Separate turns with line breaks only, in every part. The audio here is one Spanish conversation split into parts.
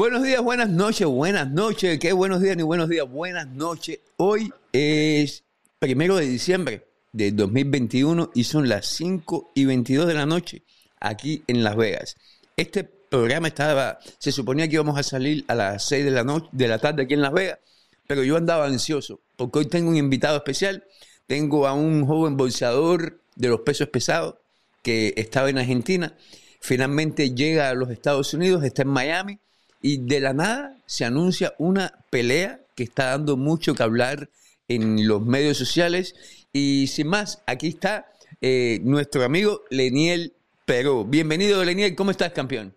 Buenos días, buenas noches, buenas noches. Qué buenos días ni buenos días, buenas noches. Hoy es primero de diciembre de 2021 y son las 5 y 22 de la noche aquí en Las Vegas. Este programa estaba, se suponía que íbamos a salir a las 6 de la, noche, de la tarde aquí en Las Vegas, pero yo andaba ansioso porque hoy tengo un invitado especial. Tengo a un joven bolseador de los pesos pesados que estaba en Argentina. Finalmente llega a los Estados Unidos, está en Miami y de la nada se anuncia una pelea que está dando mucho que hablar en los medios sociales. Y sin más, aquí está eh, nuestro amigo Leniel Perú. Bienvenido, Leniel. ¿Cómo estás, campeón?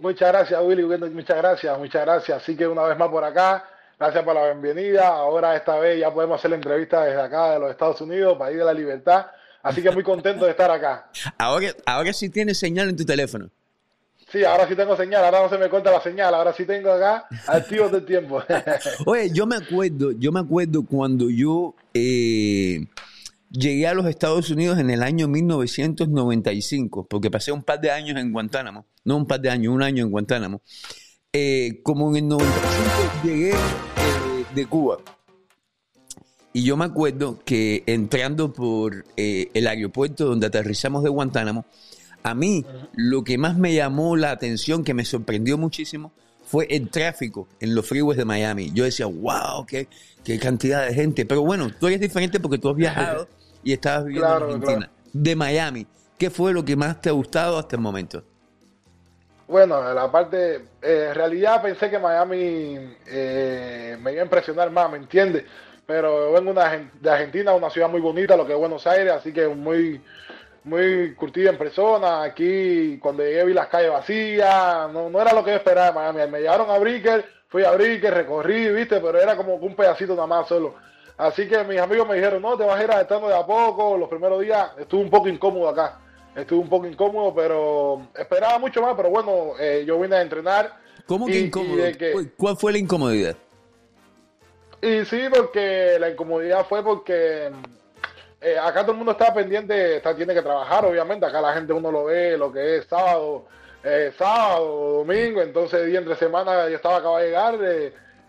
Muchas gracias, Willy. Muchas gracias, muchas gracias. Así que una vez más por acá, gracias por la bienvenida. Ahora esta vez ya podemos hacer la entrevista desde acá de los Estados Unidos, país de la libertad. Así que muy contento de estar acá.
Ahora, ahora sí tienes señal en tu teléfono.
Sí, ahora sí tengo señal, ahora no se me corta la señal, ahora sí tengo acá activo del tiempo.
Oye, yo me acuerdo, yo me acuerdo cuando yo eh, llegué a los Estados Unidos en el año 1995, porque pasé un par de años en Guantánamo, no un par de años, un año en Guantánamo. Eh, como en el 95 llegué eh, de Cuba. Y yo me acuerdo que entrando por el aeropuerto donde aterrizamos de Guantánamo, a mí lo que más me llamó la atención, que me sorprendió muchísimo, fue el tráfico en los freeways de Miami. Yo decía, wow, qué, qué cantidad de gente. Pero bueno, tú eres diferente porque tú has viajado y estabas viviendo en Argentina. De Miami, ¿qué fue lo que más te ha gustado hasta el momento?
Bueno, la parte, eh, en realidad pensé que Miami eh, me iba a impresionar más, ¿me entiendes? Pero vengo de Argentina, una ciudad muy bonita, lo que es Buenos Aires, así que muy, muy curtida en persona. Aquí, cuando llegué, vi las calles vacías. No, no era lo que yo esperaba de Miami. Me llevaron a Bricker, fui a Bricker, recorrí, viste, pero era como un pedacito nada más solo. Así que mis amigos me dijeron, no, te vas a ir adaptando de a poco. Los primeros días estuve un poco incómodo acá. Estuve un poco incómodo, pero esperaba mucho más. Pero bueno, eh, yo vine a entrenar.
¿Cómo que incómodo? ¿Cuál fue la incomodidad?
Y sí, porque la incomodidad fue porque eh, acá todo el mundo está pendiente, está, tiene que trabajar, obviamente. Acá la gente uno lo ve, lo que es sábado, eh, sábado, domingo. Entonces, día entre semana yo estaba acabado de llegar.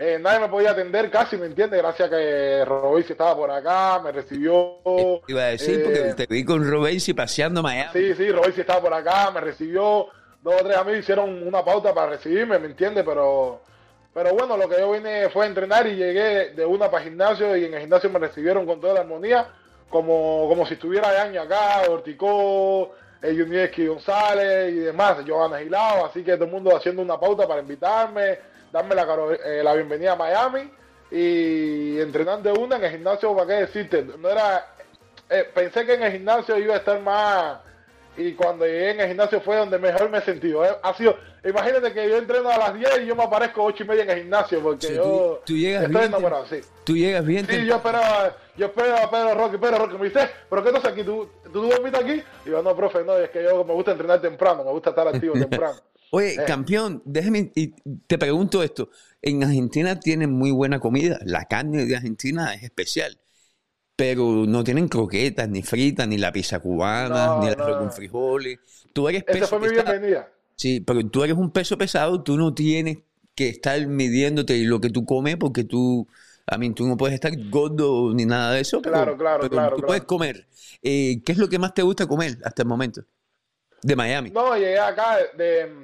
Eh, nadie me podía atender casi, ¿me entiendes? Gracias a que Robesi estaba por acá, me recibió.
Iba a decir, porque te vi con Robesi paseando Miami.
Sí, sí, Robesi estaba por acá, me recibió. Dos o tres amigos hicieron una pauta para recibirme, ¿me entiendes? Pero. Pero bueno, lo que yo vine fue a entrenar y llegué de una para gimnasio y en el gimnasio me recibieron con toda la armonía como, como si estuviera de año acá, Orticó, eh, González y demás, Johanna Gilao, así que todo el mundo haciendo una pauta para invitarme, darme la, eh, la bienvenida a Miami y entrenando una en el gimnasio, ¿para qué decirte? No era, eh, pensé que en el gimnasio iba a estar más y cuando llegué en el gimnasio fue donde mejor me he sentido. ¿eh? Ha sido, imagínate que yo entreno a las 10 y yo me aparezco a 8 y media en el gimnasio porque yo
tú, llegas estoy bien, enamorado, sí. Tú llegas bien.
Sí, yo esperaba, yo esperaba a Pedro Roque, Pedro Roque me dice, pero ¿qué estás aquí? ¿Tú, tú dormiste aquí? Y yo, no, profe, no, es que yo me gusta entrenar temprano, me gusta estar activo temprano.
Oye, eh. campeón, déjeme, y te pregunto esto. En Argentina tienen muy buena comida. La carne de Argentina es especial pero no tienen croquetas, ni fritas, ni la pizza cubana, ni el arroz con frijoles. Tú eres
Esa fue mi bienvenida.
Sí, pero tú eres un peso pesado, tú no tienes que estar midiéndote lo que tú comes porque tú, a mí, tú no puedes estar gordo ni nada de eso.
Claro, claro, claro.
Tú puedes comer. Eh, ¿Qué es lo que más te gusta comer hasta el momento? De Miami.
No, llegué acá,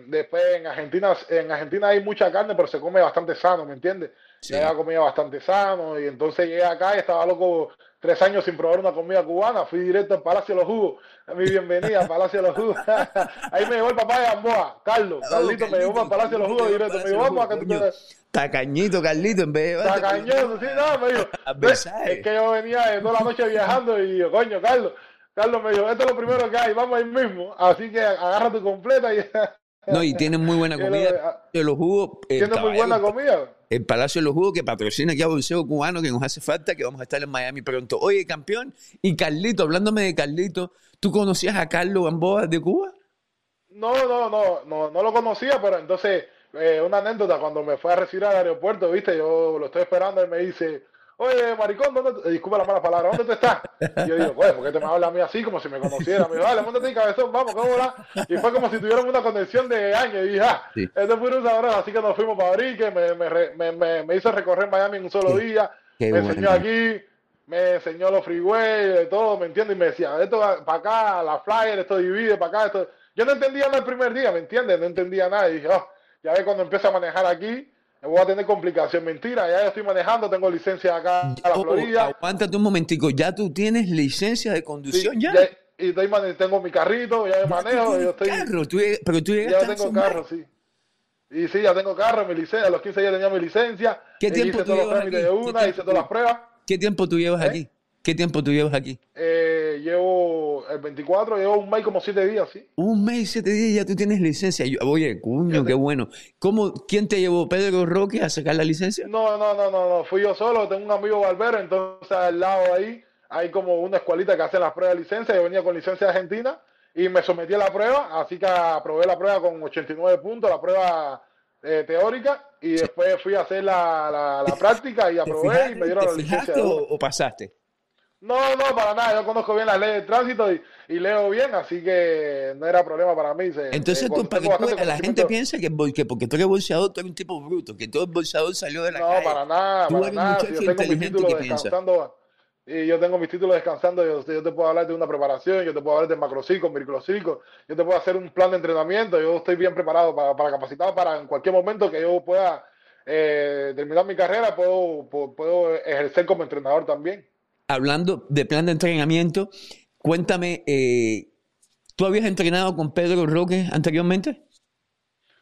después en Argentina, en Argentina hay mucha carne, pero se come bastante sano, ¿me entiendes? Sí. Llegué a comida bastante sano y entonces llegué acá y estaba loco tres años sin probar una comida cubana, fui directo al Palacio de los Jugos, a mi bienvenida al Palacio de los Jugos. Ahí me llevó el papá de Gamboa, Carlos, Carlito me llevó al Palacio de los Jugos directo, me llevó vamos a
Tacañito, Carlito, en vez de...
Tacañito, sí, no, me dijo, es que yo venía toda la noche viajando y yo, coño, Carlos, Carlos me dijo, esto es lo primero que hay, vamos ahí mismo, así que agarra tu completa y...
No, y tienen muy buena comida. De los jugos.
Tienen muy buena comida.
El Palacio de los Jugos que patrocina aquí a Bolseo Cubano, que nos hace falta, que vamos a estar en Miami pronto. Oye, campeón, y Carlito, hablándome de Carlito, ¿tú conocías a Carlos Gamboa de Cuba?
No, no, no, no, no lo conocía, pero entonces, eh, una anécdota, cuando me fue a recibir al aeropuerto, viste, yo lo estoy esperando y me dice, oye, maricón, ¿dónde disculpa la mala palabra, ¿dónde tú estás? Y yo digo, pues, ¿por qué te me habla a mí así como si me conociera? Me dijo, dale, montate cabezón, vamos, ¿cómo va? Y fue como si tuvieran una conexión de años. Y dije, ah, este fue un sabor, así que nos fuimos para Abrique, me, me, me, me, hizo recorrer Miami en un solo día, me enseñó aquí, me enseñó los freeways, todo, ¿me entiendes? Y me decía, esto para acá, la flyer, esto divide para acá, esto... Yo no entendía nada el primer día, ¿me entiendes? No entendía nada. Y dije, oh, ya ves cuando empiezo a manejar aquí, voy a tener complicación. Mentira, ya estoy manejando, tengo licencia acá en la oh, Florida.
aguántate un momentico, ya tú tienes licencia de conducción ya.
Y tengo mi carrito, ya manejo. Yo estoy,
carro, pero tú
ya tengo carro, sí. Y sí, ya tengo carro, mi licencia, a los 15 ya tenía mi licencia.
¿Qué tiempo
hice todos los trámites de una, hice todas las pruebas.
¿Qué tiempo tú llevas ¿Eh? aquí? ¿Qué tiempo tú llevas aquí?
Eh, llevo el 24, llevo un mes como siete días, sí.
Un mes y siete días ya tú tienes licencia. oye, cuño, qué bueno. ¿Cómo, ¿Quién te llevó, Pedro Roque, a sacar la licencia?
No, no, no, no, no. Fui yo solo. Tengo un amigo barbero, entonces al lado ahí hay como una escuelita que hace las pruebas de licencia. Yo venía con licencia argentina y me sometí a la prueba, así que aprobé la prueba con 89 puntos, la prueba eh, teórica, y después fui a hacer la, la, práctica y aprobé y me dieron la licencia.
o pasaste?
No, no, para nada. Yo conozco bien las leyes de tránsito y, y leo bien, así que no era problema para mí.
Entonces, tú, para que la gente piensa que, porque tú eres bolseador, tú eres un tipo bruto, que todo el bolseador salió de la
no,
calle.
No, para nada, para nada. yo tengo mis títulos descansando. Y yo tengo mis títulos descansando. Yo, yo, te puedo hablar de una preparación, yo te puedo hablar de macrocirco, microcirco, yo te puedo hacer un plan de entrenamiento. Yo estoy bien preparado para, para capacitado para en cualquier momento que yo pueda eh, terminar mi carrera, puedo, puedo ejercer como entrenador también
hablando de plan de entrenamiento, cuéntame, eh, ¿tú habías entrenado con Pedro Roque anteriormente?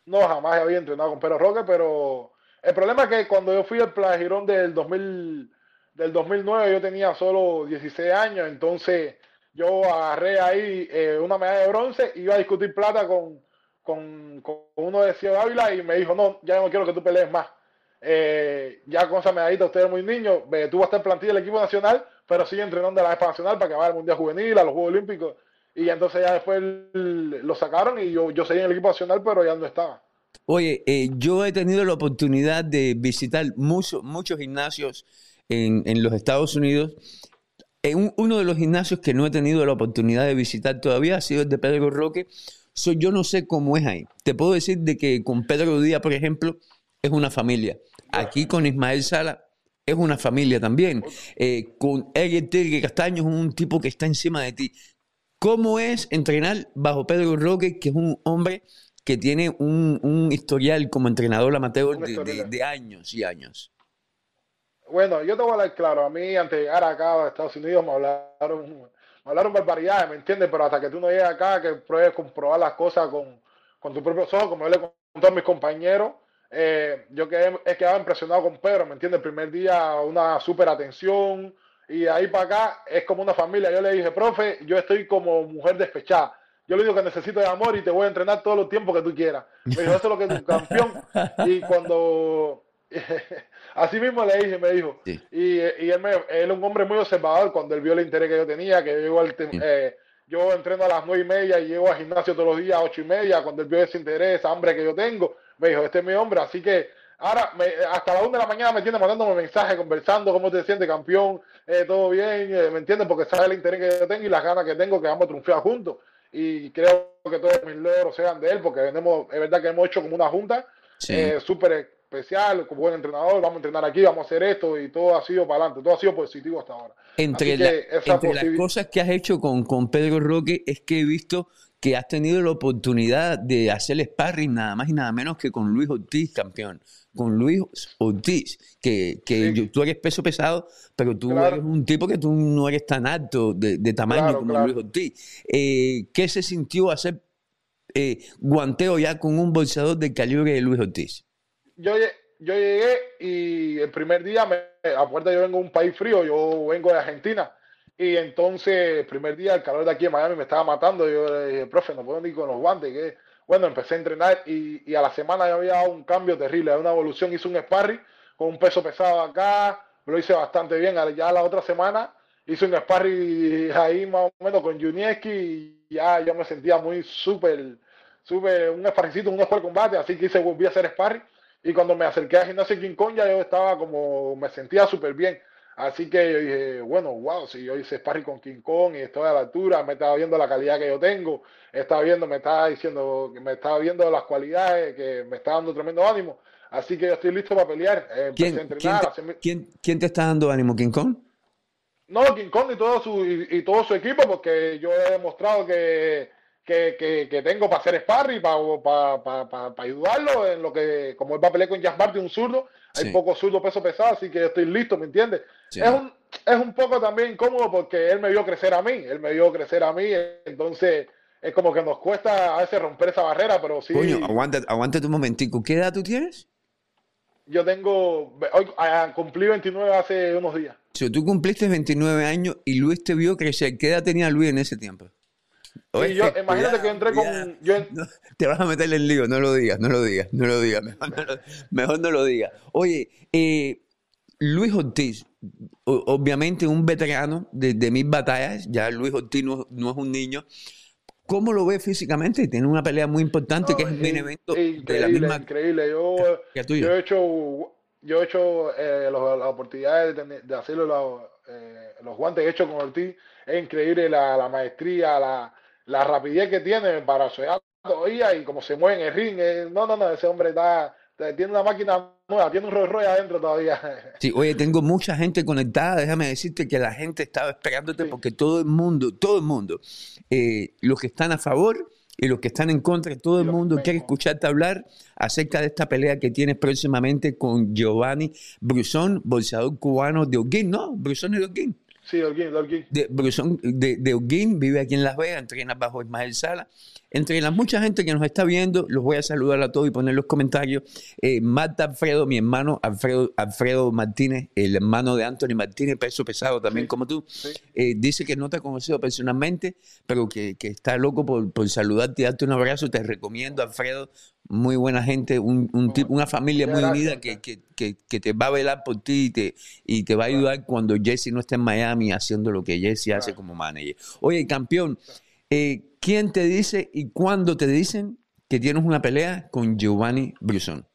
No, jamás había entrenado con Pedro Roque, pero el problema es que cuando yo fui al Playa Girón del, 2000, del 2009, yo tenía solo 16 años, entonces yo agarré ahí eh, una medalla de bronce y iba a discutir plata con, con, uno de Ciudad Ávila y me dijo, no, ya no quiero que tú pelees más. Eh, ya con esa medallita, usted es muy niño, tú vas a estar plantilla del equipo nacional, pero sigue entrenando a la ESPA nacional para que vaya al Mundial Juvenil, a los Juegos Olímpicos. Y entonces ya después lo sacaron y yo, yo seguí en el equipo nacional, pero ya no estaba.
Oye, eh, yo he tenido la oportunidad de visitar muchos muchos gimnasios en, en, los Estados Unidos. En uno de los gimnasios que no he tenido la oportunidad de visitar todavía ha sido el de Pedro Roque. So, yo no sé cómo es ahí. Te puedo decir de que con Pedro Díaz, por ejemplo, es una familia. Aquí con Ismael Sala es una familia también. Eh, con Tigre Castaño es un tipo que está encima de ti. ¿Cómo es entrenar bajo Pedro Roque, que es un hombre que tiene un, historial como entrenador amateur de, años y años?
Bueno, yo te voy a hablar claro. A mí, antes de llegar acá a Estados Unidos, me hablaron, me hablaron barbaridades, ¿me entiendes? Pero hasta que tú no llegues acá, que pruebes comprobar las cosas con, con tus propios ojos, como yo le conté a mis compañeros, eh, yo quedé, he quedado impresionado con Pedro, ¿me entiendes? El primer día una súper atención y de ahí para acá es como una familia. Yo le dije, profe, yo estoy como mujer despechada. Yo le digo que necesito de amor y te voy a entrenar todo el tiempo que tú quieras. Me dijo, eso es lo que es un campeón. Y cuando... Así mismo le dije, me dijo. Y, y él, él, es un hombre muy observador cuando él vio el interés que yo tenía, que yo al... Eh, yo entreno a las nueve y media y llego al gimnasio todos los días a ocho y media, cuando él vio ese interés, esa hambre que yo tengo, me dijo, este es mi hombre, así que ahora hasta la una de la mañana me tiene mandándome mensajes, conversando, cómo te sientes campeón, eh, todo bien, eh, ¿me entiendes? Porque sabe el interés que yo tengo y las ganas que tengo que vamos a triunfar juntos. Y creo que todos mis logros sean de él, porque tenemos, es verdad que hemos hecho como una junta eh, súper especial, como buen entrenador, vamos a entrenar aquí, vamos a hacer esto y todo ha sido para adelante, todo ha sido positivo hasta ahora.
Entre, las cosas que has hecho con, con Pedro Roque es que he visto que has tenido la oportunidad de hacer sparring nada más y nada menos que con Luis Ortiz, campeón. Con Luis Ortiz, que, que tú eres peso pesado, pero tú eres un tipo que tú no eres tan alto de, tamaño como Luis Ortiz. Eh, ¿Qué se sintió hacer eh, guanteo ya con un bolsador del calibre de Luis Ortiz?
Yo, yo llegué y el primer día, me, puerta yo vengo de un país frío, yo vengo de Argentina y entonces, el primer día, el calor de aquí en Miami me estaba matando. Yo le dije, profe, no puedo ni con los guantes. que Bueno, empecé a entrenar y, y a la semana ya había un cambio terrible, una evolución. Hice un sparring con un peso pesado acá, lo hice bastante bien. Ya la otra semana hice un sparring ahí más o menos con Junieski y ya yo me sentía muy súper, súper, un sparringcito, un de combate. Así que hice, volví a hacer sparring. Y cuando me acerqué al gimnasio King Kong ya yo estaba como, me sentía súper bien. Así que yo dije, bueno, wow, si yo hice sparring con King Kong y estoy a la altura, me estaba viendo la calidad que yo tengo, estaba viendo, me estaba diciendo, me estaba viendo las cualidades, que me está dando tremendo ánimo. Así que yo estoy listo para pelear.
Eh, ¿Quién, ¿quién, te, está dando ánimo, King Kong?
No, King Kong y todo su, y todo su equipo, porque yo he demostrado que que, que, tengo para hacer sparring, para, para, para, ayudarlo en lo que, como él va a pelear con Jazz Martin, un zurdo, hay poco zurdo peso pesado, así que estoy listo, ¿me entiendes? Es, un, es un poco también incómodo porque él me vio crecer a mí, él me vio crecer a mí, entonces es como que nos cuesta a veces romper esa barrera, pero sí.
Coño, aguántate, un momentico, ¿qué edad tú tienes?
Yo tengo, hoy ah, cumplí 29 hace unos días.
Si tú cumpliste 29 años y Luis te vio crecer, ¿qué edad tenía Luis en ese tiempo?
Yo, imagínate que entré con.
te vas a meter en lío, no lo digas, no lo digas, no lo digas, mejor no lo, digas. Oye, eh, Luis Ortiz, obviamente un veterano de, de, mis batallas, ya Luis Ortiz no, es un niño. ¿Cómo lo ves físicamente? Tiene una pelea muy importante que es el evento
de la misma. Increíble, yo, yo he hecho, yo he hecho eh, las oportunidades de, de hacerlo los, eh, los guantes que he hecho con Ortiz. Es increíble la, la maestría, la, la rapidez que tiene para soñar todavía y como se mueve en el ring. Eh, no, no, no, ese hombre está, tiene una máquina nueva, tiene un Rolls Royce adentro todavía.
Sí, oye, tengo mucha gente conectada. Déjame decirte que la gente estaba esperándote porque todo el mundo, todo el mundo, eh, los que están a favor y los que están en contra, todo el mundo quiere escucharte hablar acerca de esta pelea que tienes próximamente con Giovanni Brusón, bolsador cubano de Oguín, ¿no? Brusón de Oguín.
Sí, Holguín, Holguín.
De, de, de vive aquí en Las Vegas, entrena bajo Ismael Sala. Entre la mucha gente que nos está viendo, los voy a saludar a todos y poner los comentarios. Eh, Marta Alfredo, mi hermano Alfredo, Alfredo Martínez, el hermano de Anthony Martínez, peso pesado también como tú, eh, dice que no te ha conocido personalmente, pero que, que está loco por, por, saludarte y darte un abrazo. Te recomiendo, Alfredo, muy buena gente, un, un tipo, una familia muy unida que, que, que, te va a velar por ti y te, y te va a ayudar cuando Jesse no esté en Miami haciendo lo que Jesse hace como manager. Oye, campeón, eh, ¿quién te dice y cuándo te dicen que tienes una pelea con Giovanni Brusón?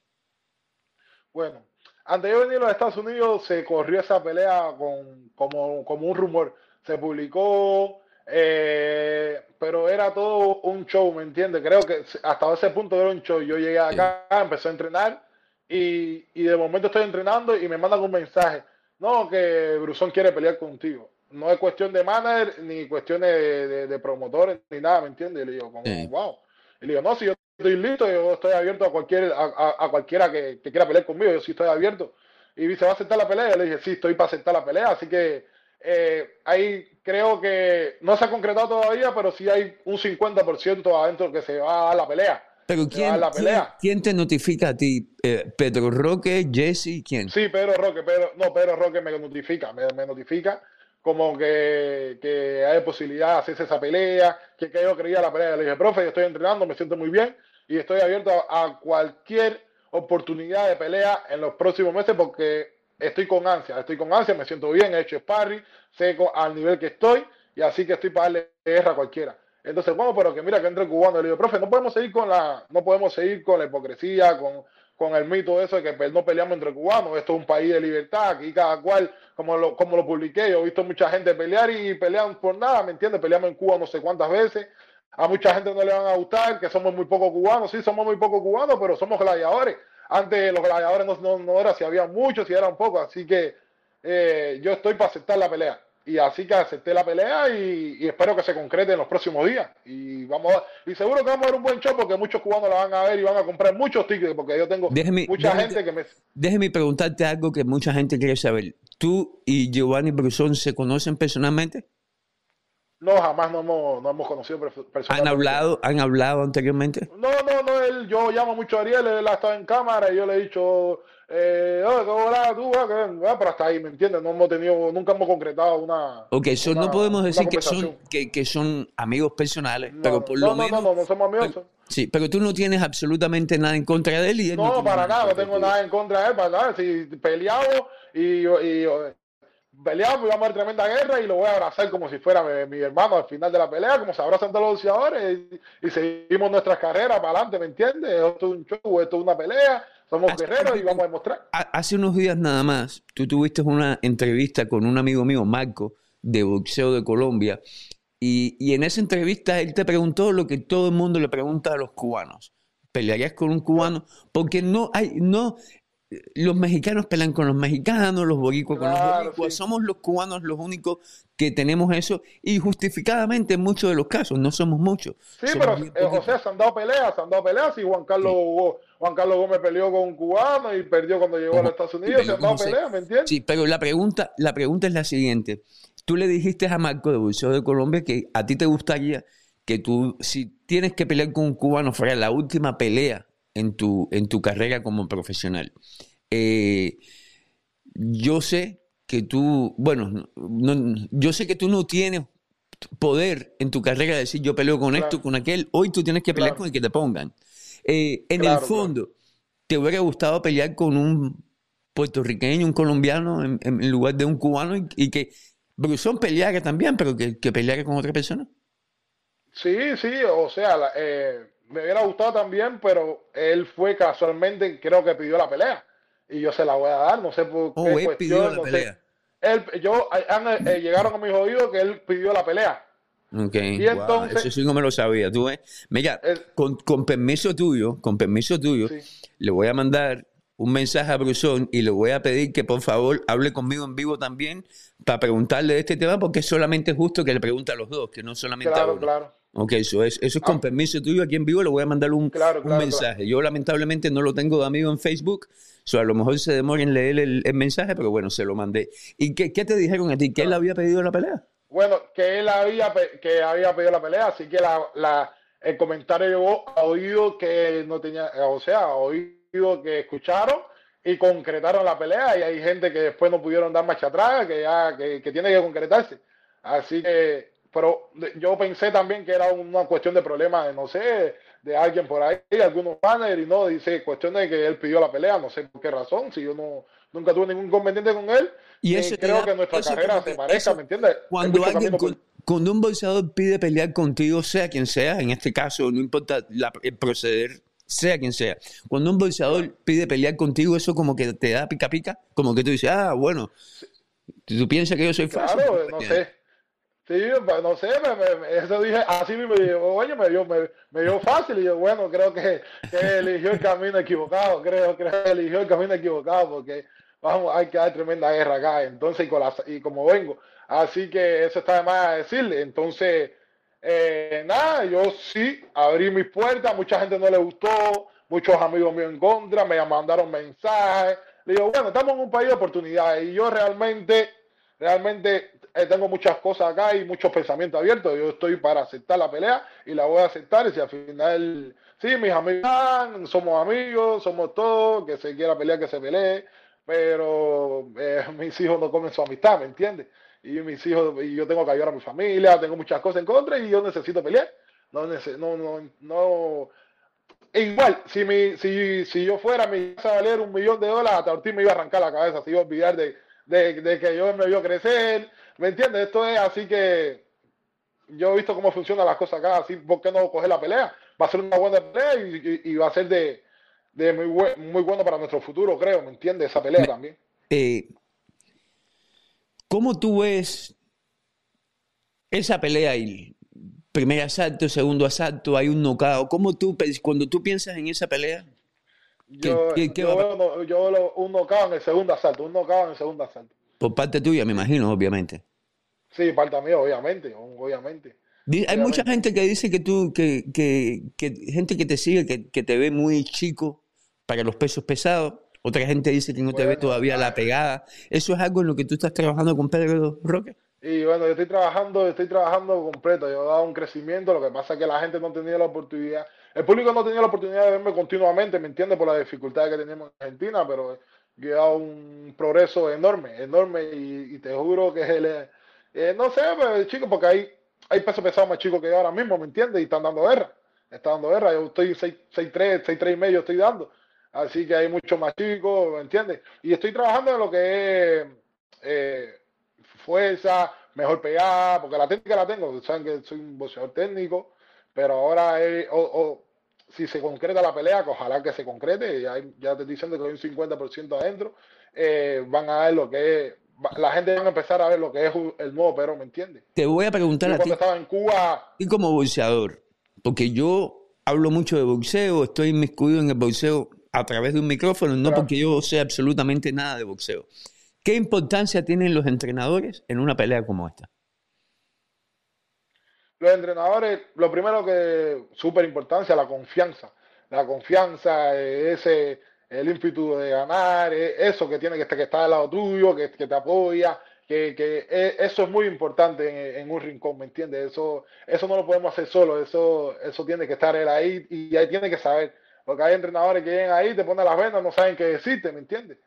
Bueno, antes de venir a los Estados Unidos se corrió esa pelea con, como, como un rumor. Se publicó, eh, pero era todo un show, ¿me entiendes? Creo que hasta ese punto era un show. Yo llegué acá, empecé a entrenar y, y, de momento estoy entrenando y me mandan un mensaje. No, que Brusón quiere pelear contigo no es cuestión de manager ni cuestiones de, promotores ni nada, ¿me entiendes? Y le digo, como, wow. Y le digo, no, si yo estoy listo, yo estoy abierto a cualquier a, cualquiera que, quiera pelear conmigo, yo sí estoy abierto. Y dice, ¿va a aceptar la pelea? Yo le dije, sí, estoy para aceptar la pelea. Así que eh, ahí creo que no se ha concretado todavía, pero sí hay un 50% adentro que se va a dar la pelea.
Pero ¿quién, ¿quién, te notifica a ti? Eh, ¿Pedro Roque, Jesse, quién?
Sí, Pedro Roque, Pedro, no, Pedro Roque me notifica, me, me notifica como que, que, hay posibilidad de hacerse esa pelea, que, que, yo creía la pelea. Le dije, profe, yo estoy entrenando, me siento muy bien y estoy abierto a, cualquier oportunidad de pelea en los próximos meses porque estoy con ansia, estoy con ansia, me siento bien, he hecho sparring, sé al nivel que estoy y así que estoy para darle guerra a cualquiera. Entonces, bueno, pero que mira que entre cubano, le digo, profe, no podemos seguir con la, no podemos seguir con la hipocresía, con, con el mito de eso de que no peleamos entre cubanos, esto es un país de libertad, aquí cada cual, como lo, como lo publiqué, yo he visto mucha gente pelear y pelean por nada, ¿me entiendes? Peleamos en Cuba no sé cuántas veces, a mucha gente no le van a gustar, que somos muy poco cubanos, sí, somos muy poco cubanos, pero somos gladiadores. Antes los gladiadores no, no, no era si había muchos, si eran pocos, así que eh, yo estoy para aceptar la pelea y así que acepté la pelea y, espero que se concrete en los próximos días. Y vamos y seguro que vamos a ver un buen show porque muchos cubanos la van a ver y van a comprar muchos tickets porque yo tengo mucha gente que me...
Déjeme preguntarte algo que mucha gente quiere saber. ¿Tú y Giovanni Brusón se conocen personalmente?
No, jamás no hemos, no hemos conocido personalmente.
¿Han hablado, ¿Han hablado anteriormente?
No, no, no. Él, yo llamo mucho a Ariel, él ha estado en cámara y yo le he dicho eh, oh, tú, ah, pero hasta ahí, ¿me entiendes? No hemos tenido, nunca hemos concretado una.
Ok, eso no podemos decir que son, que, que, son amigos personales, pero por lo menos.
No, no, no, somos amigos.
sí, pero tú no tienes absolutamente nada en contra de él y él
No, para nada, no tengo nada en contra de él, para nada. Si peleamos y, y, peleamos y vamos a ver tremenda guerra y lo voy a abrazar como si fuera mi, hermano al final de la pelea, como se abrazan todos los boxeadores y, seguimos nuestras carreras para adelante, ¿me entiendes? Esto es un show, esto es una pelea somos guerreros y vamos a demostrar.
Hace unos días nada más, tú tuviste una entrevista con un amigo mío, Marco, de boxeo de Colombia, y, y en esa entrevista él te preguntó lo que todo el mundo le pregunta a los cubanos. ¿Pelearías con un cubano? Porque no hay, no, los mexicanos pelean con los mexicanos, los boricuas con los boricuas. Somos los cubanos los únicos que tenemos eso y justificadamente en muchos de los casos, no somos muchos.
Sí, pero eh, o sea, se han dado peleas, se han dado peleas y Juan Carlos, Juan Carlos Gómez peleó con un cubano y perdió cuando llegó a los Estados Unidos, se dado peleas, ¿me entiendes?
Sí, pero la pregunta, la pregunta es la siguiente. Tú le dijiste a Marco de Bolseo de Colombia que a ti te gustaría que tú, si tienes que pelear con un cubano, fuera la última pelea en tu, en tu carrera como profesional. Eh, yo sé que tú, bueno, yo sé que tú no tienes poder en tu carrera de decir yo peleo con esto, con aquel, hoy tú tienes que pelear con el que te pongan. Eh, en el fondo, ¿te hubiera gustado pelear con un puertorriqueño, un colombiano, en, lugar de un cubano y, que Brusón peleara también, pero que, que peleara con otra persona?
Sí, sí, o sea, eh, me hubiera gustado también, pero él fue casualmente, creo que pidió la pelea. Y yo se la voy a dar, no sé por
oh, qué cuestión, no pelea.
Él, yo, eh, llegaron a mis oídos que él pidió la pelea.
Ok, y entonces, eso sí no me lo sabía. Tú ves, mira, con, con, permiso tuyo, con permiso tuyo, le voy a mandar un mensaje a Brusón y le voy a pedir que por favor hable conmigo en vivo también para preguntarle de este tema porque es solamente justo que le pregunte a los dos, que no solamente a uno. Claro. Ok, eso es, eso es con ah. permiso tuyo aquí en vivo, le voy a mandar un, un mensaje. Yo lamentablemente no lo tengo de amigo en Facebook, so, a lo mejor se demora en leer el, mensaje, pero bueno, se lo mandé. ¿Y qué, qué te dijeron a ti? ¿Que él había pedido la pelea?
Bueno, que él había, que había pedido la pelea, así que la, la, el comentario llegó a oído que no tenía, o sea, oído que escucharon y concretaron la pelea y hay gente que después no pudieron dar marcha atrás, que ya que, tiene que concretarse. Así que pero yo pensé también que era una cuestión de problema, no sé, de alguien por ahí, algunos managers, y no, dice, cuestión de que él pidió la pelea, no sé por qué razón, si yo no nunca tuve ningún inconveniente con él, y eh, creo que nuestra carrera se parezca, ¿me entiendes?
Cuando alguien, cuando un boxeador pide pelear contigo, sea quien sea, en este caso, no importa el proceder, sea quien sea, cuando un boxeador pide pelear contigo, eso como que te da pica pica, como que tú dices, ah, bueno, tú piensas que yo soy fácil.
Claro, no sé. Sí, pues, no sé, eso dije, así me dijo, oye, me dio, me, dio fácil y yo, bueno, creo que, eligió el camino equivocado, creo, creo que eligió el camino equivocado porque vamos, hay que dar tremenda guerra acá, entonces, y, con y como vengo, así que eso está de más decirle, entonces, eh, nada, yo sí abrí mis puertas, mucha gente no le gustó, muchos amigos míos en contra, me mandaron mensajes, le digo, bueno, estamos en un país de oportunidades y yo realmente, realmente eh, tengo muchas cosas acá y muchos pensamientos abiertos. Yo estoy para aceptar la pelea y la voy a aceptar. Y si al final, sí, mis amigos, somos amigos, somos todos, que se quiera pelear, que se pelee, pero eh, mis hijos no comen su amistad, ¿me entiendes? Y mis hijos, y yo tengo que ayudar a mi familia, tengo muchas cosas en contra y yo necesito pelear. No, no, no, no. Igual, si, mi, si, si yo fuera mi casa a valer un millón de dólares, hasta Ortiz me iba a arrancar la cabeza, se iba a olvidar de, de, de que yo me vio crecer, ¿Me entiendes? Esto es así que yo he visto cómo funcionan las cosas acá, así, ¿por qué no coger la pelea? Va a ser una buena pelea y, va a ser de, muy, muy bueno para nuestro futuro, creo, ¿me entiendes? Esa pelea también.
Eh, ¿Cómo tú ves esa pelea ahí? Primer asalto, segundo asalto, hay un nocao. ¿Cómo tú, cuando tú piensas en esa pelea?
Yo, yo, yo, un nocao en el segundo asalto, un nocao en el segundo asalto.
Por parte tuya, me imagino, obviamente.
Sí, parte mía, obviamente, obviamente.
Hay mucha gente que dice que tú, que, que, que gente que te sigue, que, que, te ve muy chico para los pesos pesados. Otra gente dice que no te ve todavía la pegada. ¿Eso es algo en lo que tú estás trabajando con Pedro Roque?
Y bueno, yo estoy trabajando, estoy trabajando completo. Yo he dado un crecimiento. Lo que pasa es que la gente no tenía la oportunidad. El público no tenía la oportunidad de verme continuamente, ¿me entiendes? Por las dificultades que tenemos en Argentina, pero yo he dado un progreso enorme, enorme. Y, te juro que es eh, no sé, pues, chicos, porque hay, hay pesos pesados más chicos que yo ahora mismo, ¿me entiendes? Y están dando guerra. Están dando guerra. Yo estoy 6'3, 6'3 y medio estoy dando. Así que hay muchos más chicos, ¿me entiendes? Y estoy trabajando en lo que es eh, fuerza, mejor pegada, porque la técnica la tengo. Saben que soy un boxeador técnico, pero ahora o, si se concreta la pelea, que ojalá que se concrete, ya, ya te estoy diciendo que hay un 50% adentro, eh, van a ver lo que es, la gente va a empezar a ver lo que es el nuevo pero, ¿me entiendes?
Te voy a preguntar
Yo
a ti,
cuando estaba en Cuba,
y como boxeador, porque yo hablo mucho de boxeo, estoy inmiscuido en el boxeo a través de un micrófono, no
Claro.
porque yo sé absolutamente nada de boxeo. ¿Qué importancia tienen los entrenadores en una pelea como esta?
los entrenadores, lo primero que, súper importancia, la confianza. La confianza, eh, ese, el ímpetu de ganar, eh, eso que tiene que estar, que está al lado tuyo, que, que te apoya, que, que eh, eso es muy importante en, en un rincón, ¿me entiendes? Eso, eso no lo podemos hacer solo, eso, eso tiene que estar él ahí y ahí tiene que saber. Porque hay entrenadores que llegan ahí, te ponen las vendas, no saben qué decirte, ¿me entiendes?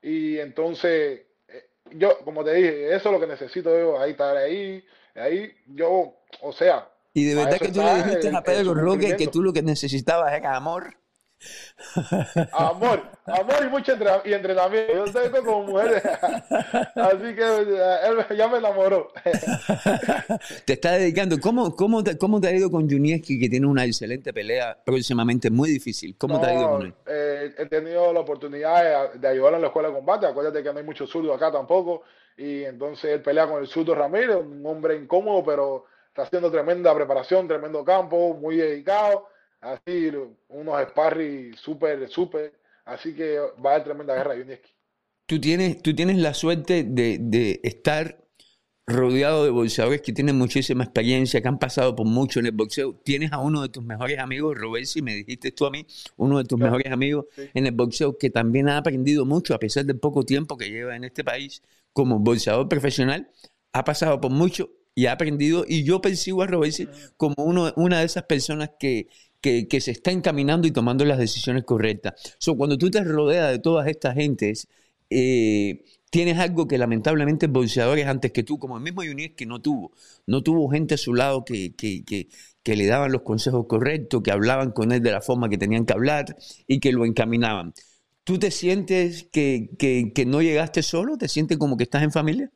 Y entonces, eh, yo, como te dije, eso es lo que necesito yo, ahí estar ahí, ahí yo, o sea,
Y de verdad que tú le dijiste
el-
a Pedro Roque que tú lo que necesitabas era amor.
Amor, amor y mucho y entrenamiento. Yo estoy como mujer, así que eh, él ya me enamoró.
Te está dedicando. ¿Cómo, cómo, te, ¿Cómo te ha ido con Junieski, que tiene una excelente pelea próximamente muy difícil? ¿Cómo te ha ido
No,
con él?
eh, he tenido la oportunidad de, de ayudar en la escuela de combate. Acuérdate que no hay mucho zurdo acá tampoco. Y entonces él pelea con el zurdo Ramírez, un hombre incómodo, pero está haciendo tremenda preparación, tremendo campo, muy dedicado. Así, unos sparring súper, súper. Así que va a haber tremenda guerra Junieski.
Tú tienes, tú tienes la suerte de, de estar rodeado de boxeadores que tienen muchísima experiencia, que han pasado por mucho en el boxeo. Tienes a uno de tus mejores amigos, Robersi, me dijiste tú a mí, uno de tus
Claro.
mejores amigos
Sí.
en el boxeo, que también ha aprendido mucho a pesar del poco tiempo que lleva en este país como boxeador profesional. Ha pasado por mucho y ha aprendido. Y yo percibo a Robersi como uno, una de esas personas que, que, se está encaminando y tomando las decisiones correctas. So, cuando tú te rodeas de todas estas gentes, eh, tienes algo que lamentablemente boxeadores antes que tú, como el mismo Yunis, que no tuvo. No tuvo gente a su lado que, que, que, le daban los consejos correctos, que hablaban con él de la forma que tenían que hablar y que lo encaminaban. ¿Tú te sientes que, que, que no llegaste solo? ¿Te sientes como que estás en familia?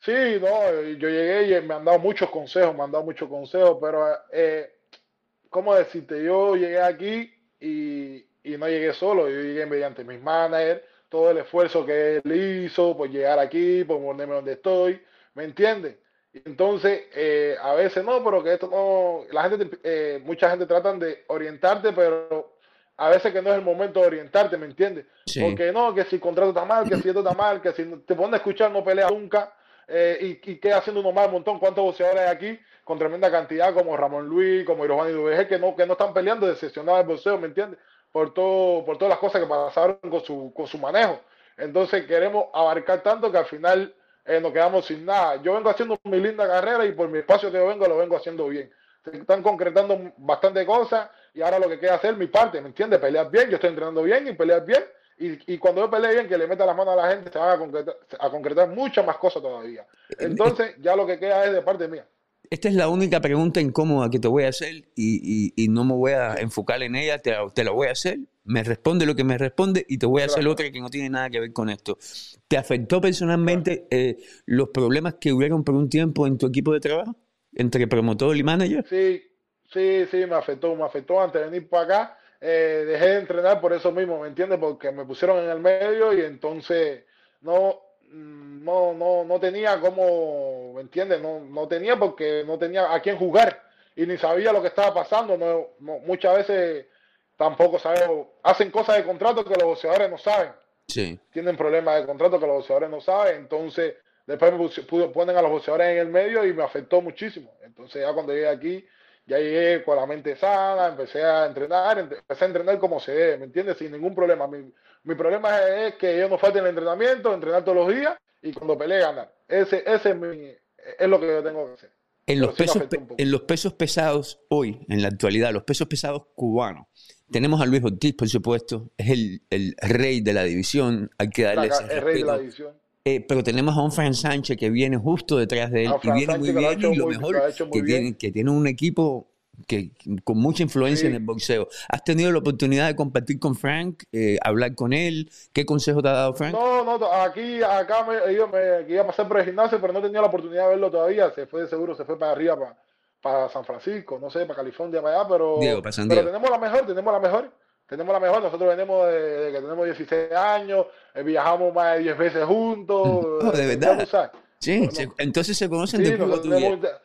Sí, no, yo llegué y me han dado muchos consejos, me han dado muchos consejos, pero, eh, ¿cómo decirte? Yo llegué aquí y, y no llegué solo, yo llegué mediante mis managers, todo el esfuerzo que él hizo por llegar aquí, por ponerme donde estoy, ¿me entiendes? Entonces, eh, a veces no, pero que esto no, la gente, te- eh, mucha gente tratan de orientarte, pero a veces que no es el momento de orientarte, ¿me entiendes?
Sí.
Porque no, que si el contrato está mal, que si esto está mal, que si te pones a escuchar no pelea nunca eh, y, y queda haciendo uno mal un montón. ¿Cuántos boxeadores hay aquí con tremenda cantidad como Ramón Luis, como Giovanni Duveje, que no, que no están peleando decepcionados del boxeo, ¿me entiendes? Por, todo, por todas las cosas que pasaron con su, con su manejo. Entonces queremos abarcar tanto que al final eh, nos quedamos sin nada. Yo vengo haciendo mi linda carrera y por mi espacio que yo vengo lo vengo haciendo bien. Se están concretando bastante cosas y ahora lo que queda hacer mi parte, ¿me entiendes? Pelear bien, yo estoy entrenando bien y pelear bien. Y, y cuando yo pelee bien, que le meta las manos a la gente, se van a concretar, a concretar muchas más cosas todavía. Entonces, ya lo que queda es de parte mía.
Esta es la única pregunta incómoda que te voy a hacer y, y- y no me voy a enfocar en ella, te, la- te la voy a hacer. Me responde lo que me responde y te voy a hacer otra que no tiene nada que ver con esto. ¿Te afectó personalmente eh, los problemas que hubieron por un tiempo en tu equipo de trabajo? Entre promotor y manager.
Sí, sí, sí, me afectó, me afectó antes de venir para acá. eh, dejé de entrenar por eso mismo, ¿me entiendes? Porque me pusieron en el medio y entonces no, no, no, no tenía cómo, ¿me entiendes? No, no tenía porque no tenía a quién jugar y ni sabía lo que estaba pasando. No, no- muchas veces tampoco sabemos, hacen cosas de contrato que los boxeadores no saben
Sí.
tienen problemas de contrato que los boxeadores no saben, entonces después me pudo- ponen a los boxeadores en el medio y me afectó muchísimo. Entonces ya cuando llegué aquí, ya llegué con la mente sana, empecé a entrenar, ent- empecé a entrenar como se debe, ¿me entiendes? Sin ningún problema. Mi, mi problema es, que yo no falte en el entrenamiento, entrenar todos los días y cuando pelee ganar. Ese, ese es, mi, es lo que yo tengo que hacer.
En los,
sí
pesos, en los pesos pesados hoy, en la actualidad, los pesos pesados cubanos. Tenemos a Luis Ortiz, por supuesto, es el, el rey de la división, hay que darle
La-
ese
el rey de la división.
Eh, pero tenemos a un Fran Sánchez que viene justo detrás de él y viene muy
Sánchez que
bien y lo
muy-
mejor que
bien.
tiene, que tiene un equipo que, con mucha influencia
Sí.
en el boxeo. ¿Has tenido la oportunidad de compartir con Frank, eh, hablar con él? ¿Qué consejo te ha dado Frank?
No, no, aquí, acá me, yo me que iba a pasar por el gimnasio, pero no tenía la oportunidad de verlo todavía. Se fue de seguro, se fue para arriba, para, para San Francisco, no sé, para California, para allá, pero,
Diego, para San
pero
Diego.
tenemos la mejor, tenemos la mejor. Tenemos la mejor, nosotros venimos de, de que tenemos 16 años, eh, viajamos más de 10 veces juntos.
Oh, de verdad. Sí, se- entonces se conocen
Sí,
de Cuba
nosotros
tú y él.
tenemos-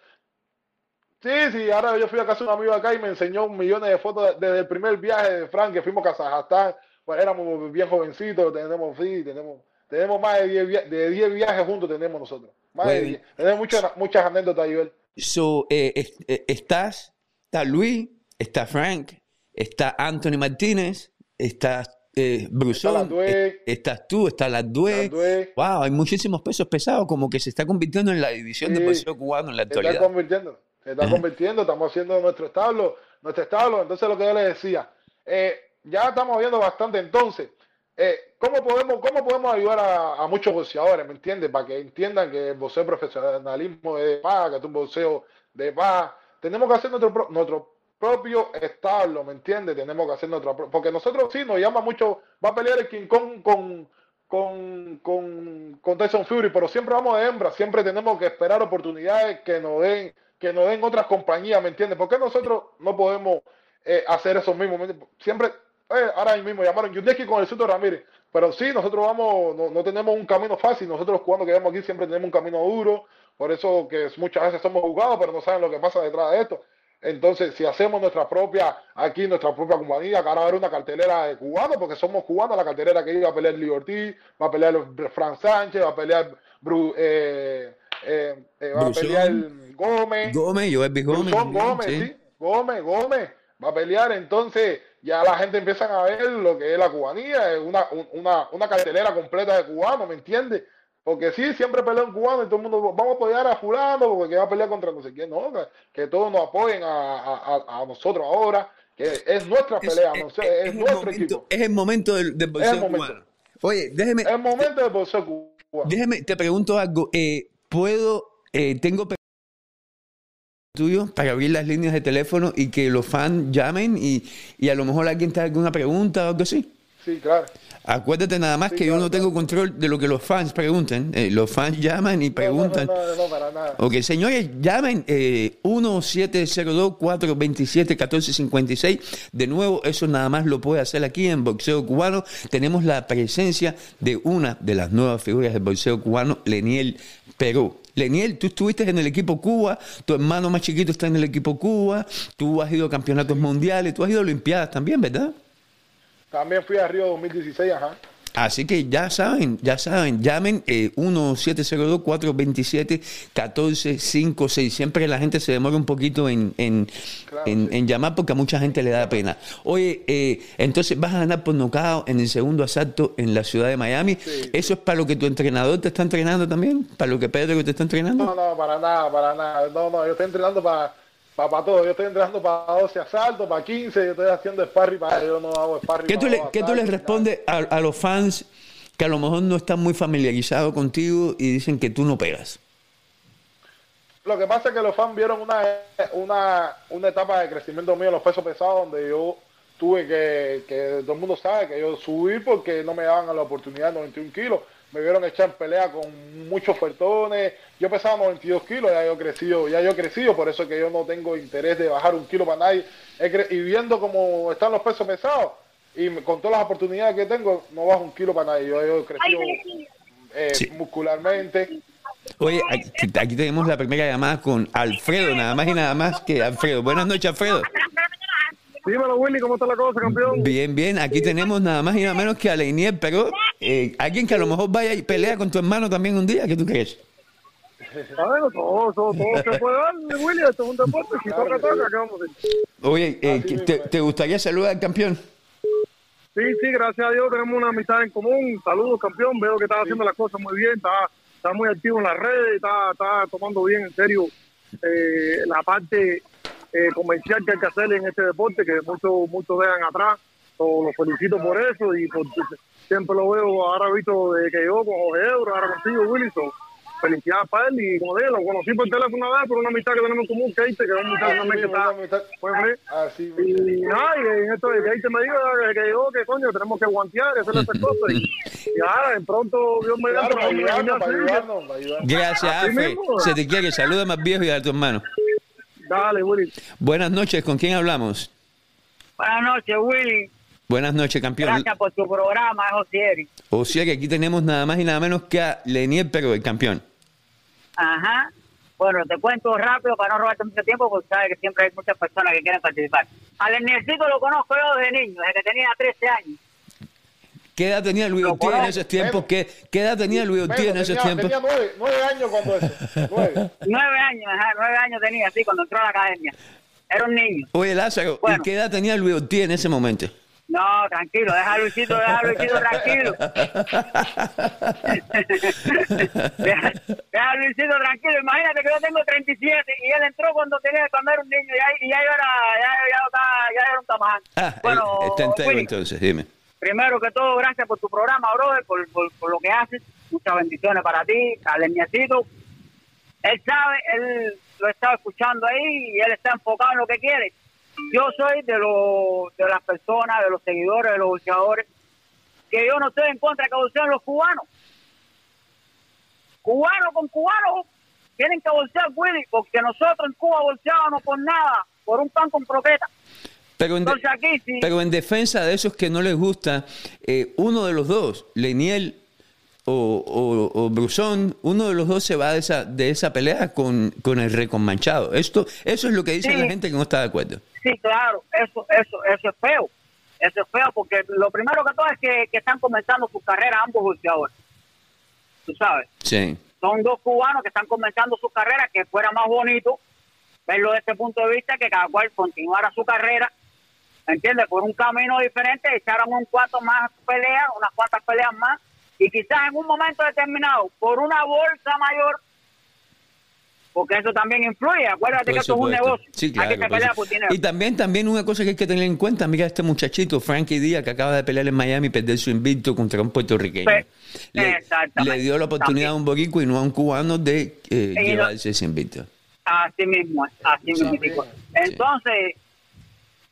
Sí, sí, ahora yo fui a casa de un amigo acá y me enseñó millones de fotos desde el primer viaje de Frank que fuimos a Kazajstán. Pues éramos bien jovencitos, tenemos, sí, tenemos, tenemos más de 10, via- de 10 viajes juntos tenemos nosotros. Más de
Bueno.
10. Tenemos muchas, muchas anécdotas, Joel.
So, eh, eh, estás, está Luis, está Frank, está Anthony Martínez, está eh, Brusón,
Está
eh, estás tú, está Ladue.
Ladue.
Wow, hay muchísimos pesos pesados, como que se está convirtiendo en la división
Sí.
boxeo cubano en la
Se está
actualidad.
convirtiendo, está convirtiendo, estamos haciendo nuestro establo, nuestro establo. Entonces lo que yo les decía, eh, ya estamos viendo bastante entonces. eh, ¿cómo, podemos, ¿Cómo podemos ayudar a, muchos boxeadores, me entiendes? Para que entiendan que el boxeo profesionalismo es de paz, que es un boxeo de paz. Tenemos que hacer nuestro, nuestro propio establo, ¿me entiendes? Tenemos que hacer nuestro pro- Porque nosotros sí nos llama mucho, va a pelear el King con, con, con, con Tyson Fury, pero siempre vamos de hembra, siempre tenemos que esperar oportunidades que nos den, que nos den otras compañías, ¿me entiendes? ¿Por qué nosotros no podemos eh, hacer eso mismo? Siempre, eh, ahora mismo llamaron Yuneski con el Suto Ramírez, pero sí, nosotros vamos, no, no tenemos un camino fácil, nosotros cuando quedamos aquí siempre tenemos un camino duro, por eso que muchas veces somos jugados, pero no saben lo que pasa detrás de esto. Entonces, si hacemos nuestra propia, aquí nuestra propia compañía, que ahora va a haber una cartelera de cubanos, porque somos cubanos, la cartelera que iba a pelear Liberty, va a pelear Fran Sánchez, va a pelear eh, eh, eh, va a pelear Gómez,
Gómez, B. Gómez.
Gómez,
sí.
sí, Gómez, Gómez, va a pelear, entonces ya la gente empieza a ver lo que es la cubanía, es una, un- una, una cartelera completa de cubanos, ¿me entiendes? Porque sí, siempre pelea un cubano y todo el mundo, vamos a apoyar a fulano porque va a pelear contra no sé quién, no, que, que todos nos apoyen a, a- a- nosotros ahora, que es nuestra
Es,
pelea,
es-
no sé,
es
es,
el
nuestro
momento,
equipo,
es el momento del, del boxeo cubano. Oye, déjeme,
es el momento del boxeo cubano.
déjeme, te pregunto algo. Eh, ¿Puedo, eh, tengo tuyo para abrir las líneas de teléfono y que los fans llamen y, y a lo mejor alguien te haga alguna pregunta o algo así?
Sí, claro.
Acuérdate nada más
Sí,
que yo no tengo control de lo que los fans pregunten. Eh, los fans llaman y preguntan.
No, no, no, no, para nada.
Ok, señores, llamen eh, 1702-427-1456. De nuevo, eso nada más lo puede hacer aquí en Boxeo Cubano. Tenemos la presencia de una de las nuevas figuras del boxeo cubano, Leniel Perú. Leniel, tú estuviste en el equipo Cuba, tu hermano más chiquito está en el equipo Cuba, tú has ido a campeonatos mundiales, tú has ido a Olimpiadas también, ¿verdad?
También fui a Río 2016, ajá.
Así que ya saben, ya saben, llamen eh, 1-702-427-1456. Siempre la gente se demora un poquito en, en,
Claro,
en-
sí.
en llamar porque a mucha gente le da pena. Oye, eh, entonces vas a ganar por nocao en el segundo asalto en la ciudad de Miami.
Sí,
¿Eso es para lo que tu entrenador te está entrenando también? ¿Para lo que Pedro te está entrenando?
No, no, para nada, para nada. No, no, yo estoy entrenando para para todo. Yo estoy entrenando para 12 asaltos, para 15. Yo estoy haciendo sparring para. Yo no hago sparring
¿Qué tú, le,
dos
qué tú les respondes a, a los fans que a lo mejor no están muy familiarizados contigo y dicen que tú no pegas?
Lo que pasa es que los fans vieron una, una, una etapa de crecimiento mío en los pesos pesados donde yo tuve que, que todo el mundo sabe que yo subí porque no me daban la oportunidad de 91 kilos. Me vieron echar en pelea con muchos fertones. Yo pesaba 92 kilos, ya yo he crecido, ya yo he crecido, por eso es que yo no tengo interés de bajar un kilo para nadie. Y viendo cómo están los pesos pesados y con todas las oportunidades que tengo, no bajo un kilo para nadie. Yo, yo he crecido eh,
Sí.
muscularmente.
Oye, aquí, aquí tenemos la primera llamada con Alfredo, nada más y nada más que Alfredo. Buenas noches, Alfredo.
Dímelo, Willy, ¿cómo está la cosa, campeón?
Bien, bien, aquí tenemos nada más y nada menos que a Leinier, pero eh, alguien que a lo mejor vaya y pelea con tu hermano también un día, ¿qué tú crees?
Todo, todo, todo se puede dar, Willy, esto es un deporte, si toca, toca, ¿qué vamos a?
Oye, eh, te, te gustaría saludar al campeón?
Sí, sí, gracias a Dios tenemos una amistad en común. Saludos, campeón, veo que estás haciendo las cosas muy bien, está, está muy activo en las redes, está, está tomando bien en serio eh, la parte eh, comercial que hay que hacer en este deporte, que muchos muchos dejan atrás. So, lo felicito por eso y por, siempre lo veo, ahora he visto de que yo con Jorge Ebro, ahora contigo, Willy, so, felicidades para él y como dije, lo conocí por teléfono una vez por una amistad que tenemos en común, Keite, que es un muchacho
Así
también que está feliz.
así
Y
mismo.
nada, y en esto de que ahí te me diga que, que llegó, que coño, tenemos que guantear y hacer estas cosas. Y, y ahora, de pronto, Dios me
Claro,
da
para ayudarnos, para ayudarnos, para ayudarnos.
Gracias,
Así
Alfred.
mismo.
Se te quiere, saluda más viejo y a tu hermano.
Dale, Willy.
Buenas noches, ¿con quién hablamos?
Buenas noches, Willy.
Buenas noches, campeón.
Gracias por tu programa, Josieri.
O sea que aquí tenemos nada más y nada menos que a Lenier, pero el campeón.
Ajá. Bueno, te cuento rápido para no robarte mucho tiempo, porque sabes que siempre hay muchas personas que quieren participar. Al Leniercito lo conozco yo desde niño, desde que tenía 13 años.
¿Qué edad tenía Luis Ortiz en esos tiempos? ¿Qué, ¿Qué edad tenía Luis Ortiz en esos tiempos?
tenía nueve, nueve años cuando eso. Nueve.
Nueve años, ajá, nueve años tenía, sí, cuando entró a la academia. Era un niño.
Oye, Lázaro,
Bueno.
¿y qué edad tenía Luis Ortiz en ese momento?
No, tranquilo, deja a Luisito, deja a Luisito tranquilo. deja, deja a Luisito tranquilo. Imagínate que yo tengo 37 y él entró cuando tenía cuando era un niño y ya, y ya era, ya, ya, ya era un tamaján.
Ah,
bueno,
él está entero
Willy,
entonces, dime.
primero que todo, gracias por tu programa, brother, por, por, por lo que haces. Muchas bendiciones para ti, al. Él sabe, él lo estaba escuchando ahí y él está enfocado en lo que quiere. Yo soy de, los de las personas, de los seguidores, de los boxeadores, que yo no estoy en contra de que boxeen los cubanos. Cubano con cubano tienen que bolsear, Willy, porque nosotros en Cuba bolseábamos por nada, por un pan con croqueta.
Pero en, de-
Entonces aquí sí.
pero en defensa de esos que no les gusta, eh, uno de los dos, Leniel o, o, o Brusón, uno de los dos se va de esa, de esa pelea con, con el récord manchado. Esto, eso es lo que dice
Sí.
la gente que no está de acuerdo.
Sí, claro, eso, eso, eso es feo. Eso es feo porque lo primero que todo es que, que están comenzando su carrera ambos boxeadores. Tú sabes,
Sí.
son dos cubanos que están comenzando su carrera, que fuera más bonito verlo desde este punto de vista, que cada cual continuara su carrera, ¿entiendes? Por un camino diferente, echaran un cuanto más peleas, unas cuantas peleas más, y quizás en un momento determinado, por una bolsa mayor, porque eso también influye, acuérdate
Por
que esto es un negocio,
Sí,
hay
claro,
que se
por
dinero.
Y también, también una cosa que hay que tener en cuenta, mira este muchachito, Frankie Díaz, que acaba de pelear en Miami y perder su invicto contra un puertorriqueño.
Pe-
Le, dio la oportunidad a un boricua y no a un cubano de eh, llevarse ese invicto.
Así mismo, así
Sí,
mismo.
sí.
Entonces,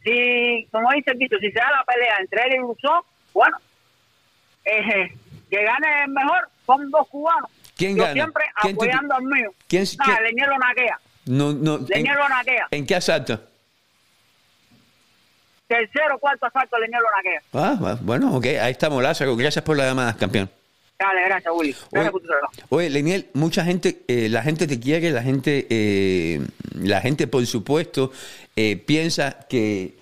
si, como dice el dicho, si se da la pelea entre él y Rousseau, bueno, eh, que gane el mejor son dos cubanos.
¿Quién
Yo
gana?
siempre
¿Quién te-
apoyando al mío.
quién-
Nah,
quién-
Leñero naquea.
No, no, ¿en,
Leñero naquea.
¿En qué asalto?
Tercero, cuarto asalto, Leñero naquea.
Ah, va- bueno, ok, ahí estamos, Lázaro. Gracias por la llamada, campeón.
Dale, gracias, Willy.
Oye,
por tu trabajo.
oye, Leniel, mucha gente, eh, la gente te quiere, la gente, eh, la gente, por supuesto, eh, piensa que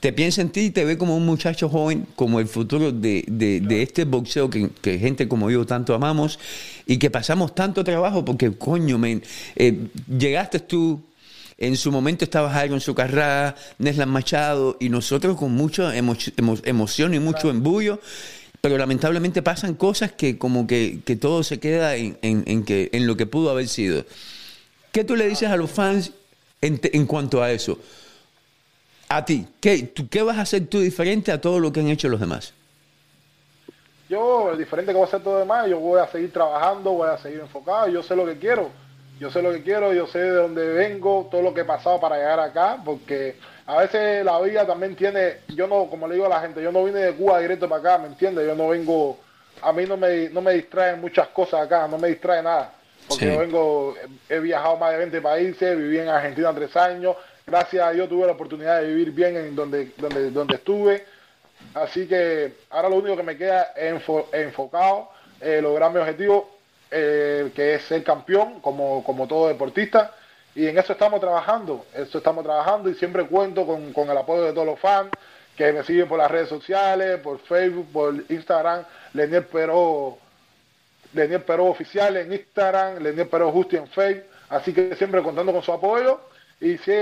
te piensa en ti y te ve como un muchacho joven, como el futuro de, de- de este boxeo que, que gente como yo tanto amamos y que pasamos tanto trabajo porque, coño, men, eh, llegaste tú, en su momento estaba Iron Socarrá, Neslan Machado y nosotros con mucha emo- emo- emoción y mucho embullo, pero lamentablemente pasan cosas que como que, que todo se queda en, en- en que, en lo que pudo haber sido. ¿Qué tú le dices a los fans en, en cuanto a eso? A ti, ¿qué, tú, ¿qué vas a hacer tú diferente a todo lo que han hecho los demás?
Yo, diferente que voy a hacer todo demás, yo voy a seguir trabajando, voy a seguir enfocado, yo sé lo que quiero, yo sé lo que quiero, yo sé de dónde vengo, todo lo que he pasado para llegar acá, porque a veces la vida también tiene, yo no, como le digo a la gente, yo no vine de Cuba directo para acá, ¿me entiendes? Yo no vengo, a mí no me, no me distraen muchas cosas acá, no me distrae nada, porque
Sí.
yo vengo, he viajado más de 20 países, viví en Argentina tres años, gracias a Dios tuve la oportunidad de vivir bien en donde, donde, donde estuve, Así que ahora lo único que me queda es enfo- enfocado, eh, lograr mi objetivo, eh, que es ser campeón, como, como todo deportista. Y en eso estamos trabajando, eso estamos trabajando y siempre cuento con, con el apoyo de todos los fans que me siguen por las redes sociales, por Facebook, por Instagram, Leniel Pero, Leniel Pero Oficial en Instagram, Leniel Pero Justi en Facebook. Así que siempre contando con su apoyo y, sí,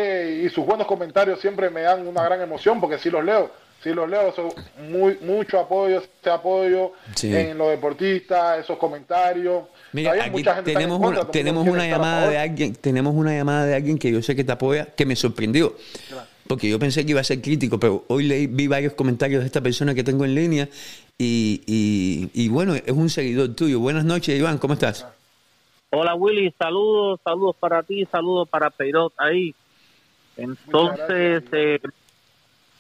y sus buenos comentarios siempre me dan una gran emoción porque sí los leo, sí los leo, son muy, mucho apoyo, ese apoyo
Sí.
en los deportistas, esos comentarios.
Mira,
Todavía
aquí tenemos
contra,
una, tenemos una llamada de alguien, tenemos una llamada de alguien que yo sé que te apoya, que me sorprendió. Porque yo pensé que iba a ser crítico, pero hoy leí, vi varios comentarios de esta persona que tengo en línea y, y, y bueno, es un seguidor tuyo. Buenas noches, Iván, ¿cómo estás?
Hola Willy, saludos, saludos para ti, saludos para Peirot ahí. Entonces,
gracias.
eh,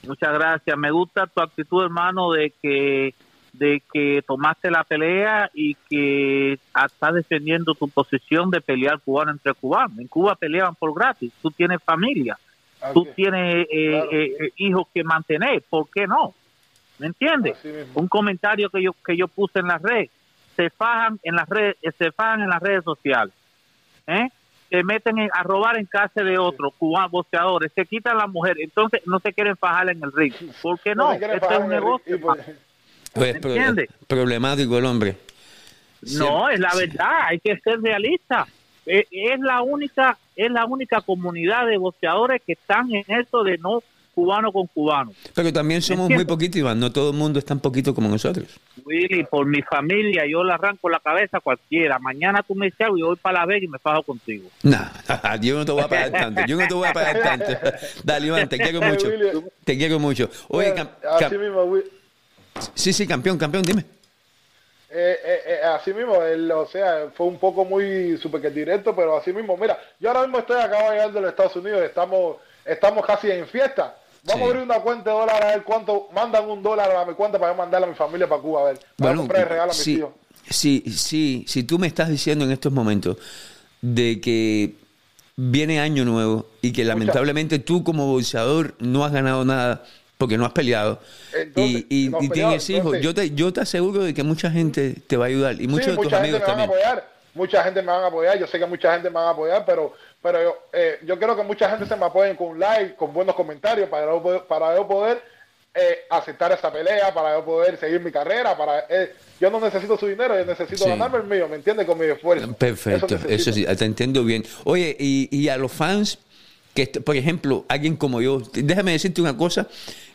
muchas gracias. Me gusta tu actitud, hermano, de que de que tomaste la pelea y que estás defendiendo tu posición de pelear cubano entre cubanos. En Cuba peleaban por gratis, tú tienes familia, tú
Así-
tienes eh,
Claro.
eh, eh, hijos que mantener, ¿por qué no? ¿Me entiendes? Un comentario que yo que yo puse en las redes, se fajan en las redes, se fajan en las redes sociales, ¿eh? Se meten en- a robar en casa de otros cubanos boxeadores, se quitan la mujer, entonces no se quieren fajar en el ring. ¿Por qué no? Este es un
ring
negocio.
pues-
Pues,
¿Me
pro-
entiende?
problemático el hombre.
No, es la verdad, hay que ser realista. Eh, Es la única, es la única comunidad de boxeadores que están en eso de no cubano con cubano.
Pero también somos muy poquitos, Iván. No todo el mundo es tan poquito como nosotros.
Willy, por mi familia, yo le arranco la cabeza a cualquiera. Mañana tú me dices algo y voy para la Vega y me fajo contigo.
Nah, yo no te voy a pagar tanto. Yo no te voy a pagar tanto. Dale, Iván, te quiero mucho. Te quiero mucho. Oye, cam-
así
cam-
mismo, Will.
sí, sí, campeón, campeón, dime.
Eh, eh, eh, así mismo, el- o sea, fue un poco muy super que directo, pero así mismo, mira, yo ahora mismo estoy acabo de llegar de los Estados Unidos, estamos, estamos casi en fiesta. Vamos
Sí.
a abrir una cuenta de dólares a ver cuánto mandan un dólar a mi cuenta para yo mandarle a mi familia para Cuba a ver. Para
Bueno,
comprar el regalo a mis
si,
hijos.
si, si, si tú me estás diciendo en estos momentos de que viene año nuevo y que lamentablemente tú como boxeador no has ganado nada porque no has peleado
Entonces,
y, y-
no has
y
peleado,
tienes hijos,
entonces-
yo te, yo te aseguro de que mucha gente te va a ayudar y muchos
sí,
de tus
mucha gente
amigos
me van a
también.
apoyar, mucha gente me van a apoyar, yo sé que mucha gente me van a apoyar, pero pero yo, eh, yo quiero que mucha gente se me apoye con un like, con buenos comentarios para yo poder, para yo poder eh, aceptar esa pelea, para yo poder seguir mi carrera, para eh, yo no necesito su dinero, yo necesito
Sí.
ganarme el mío, ¿me entiendes? Con mi esfuerzo.
Perfecto,
necesito.
eso sí, te entiendo bien. Oye, y, y a los fans, que por ejemplo, alguien como yo, déjame decirte una cosa,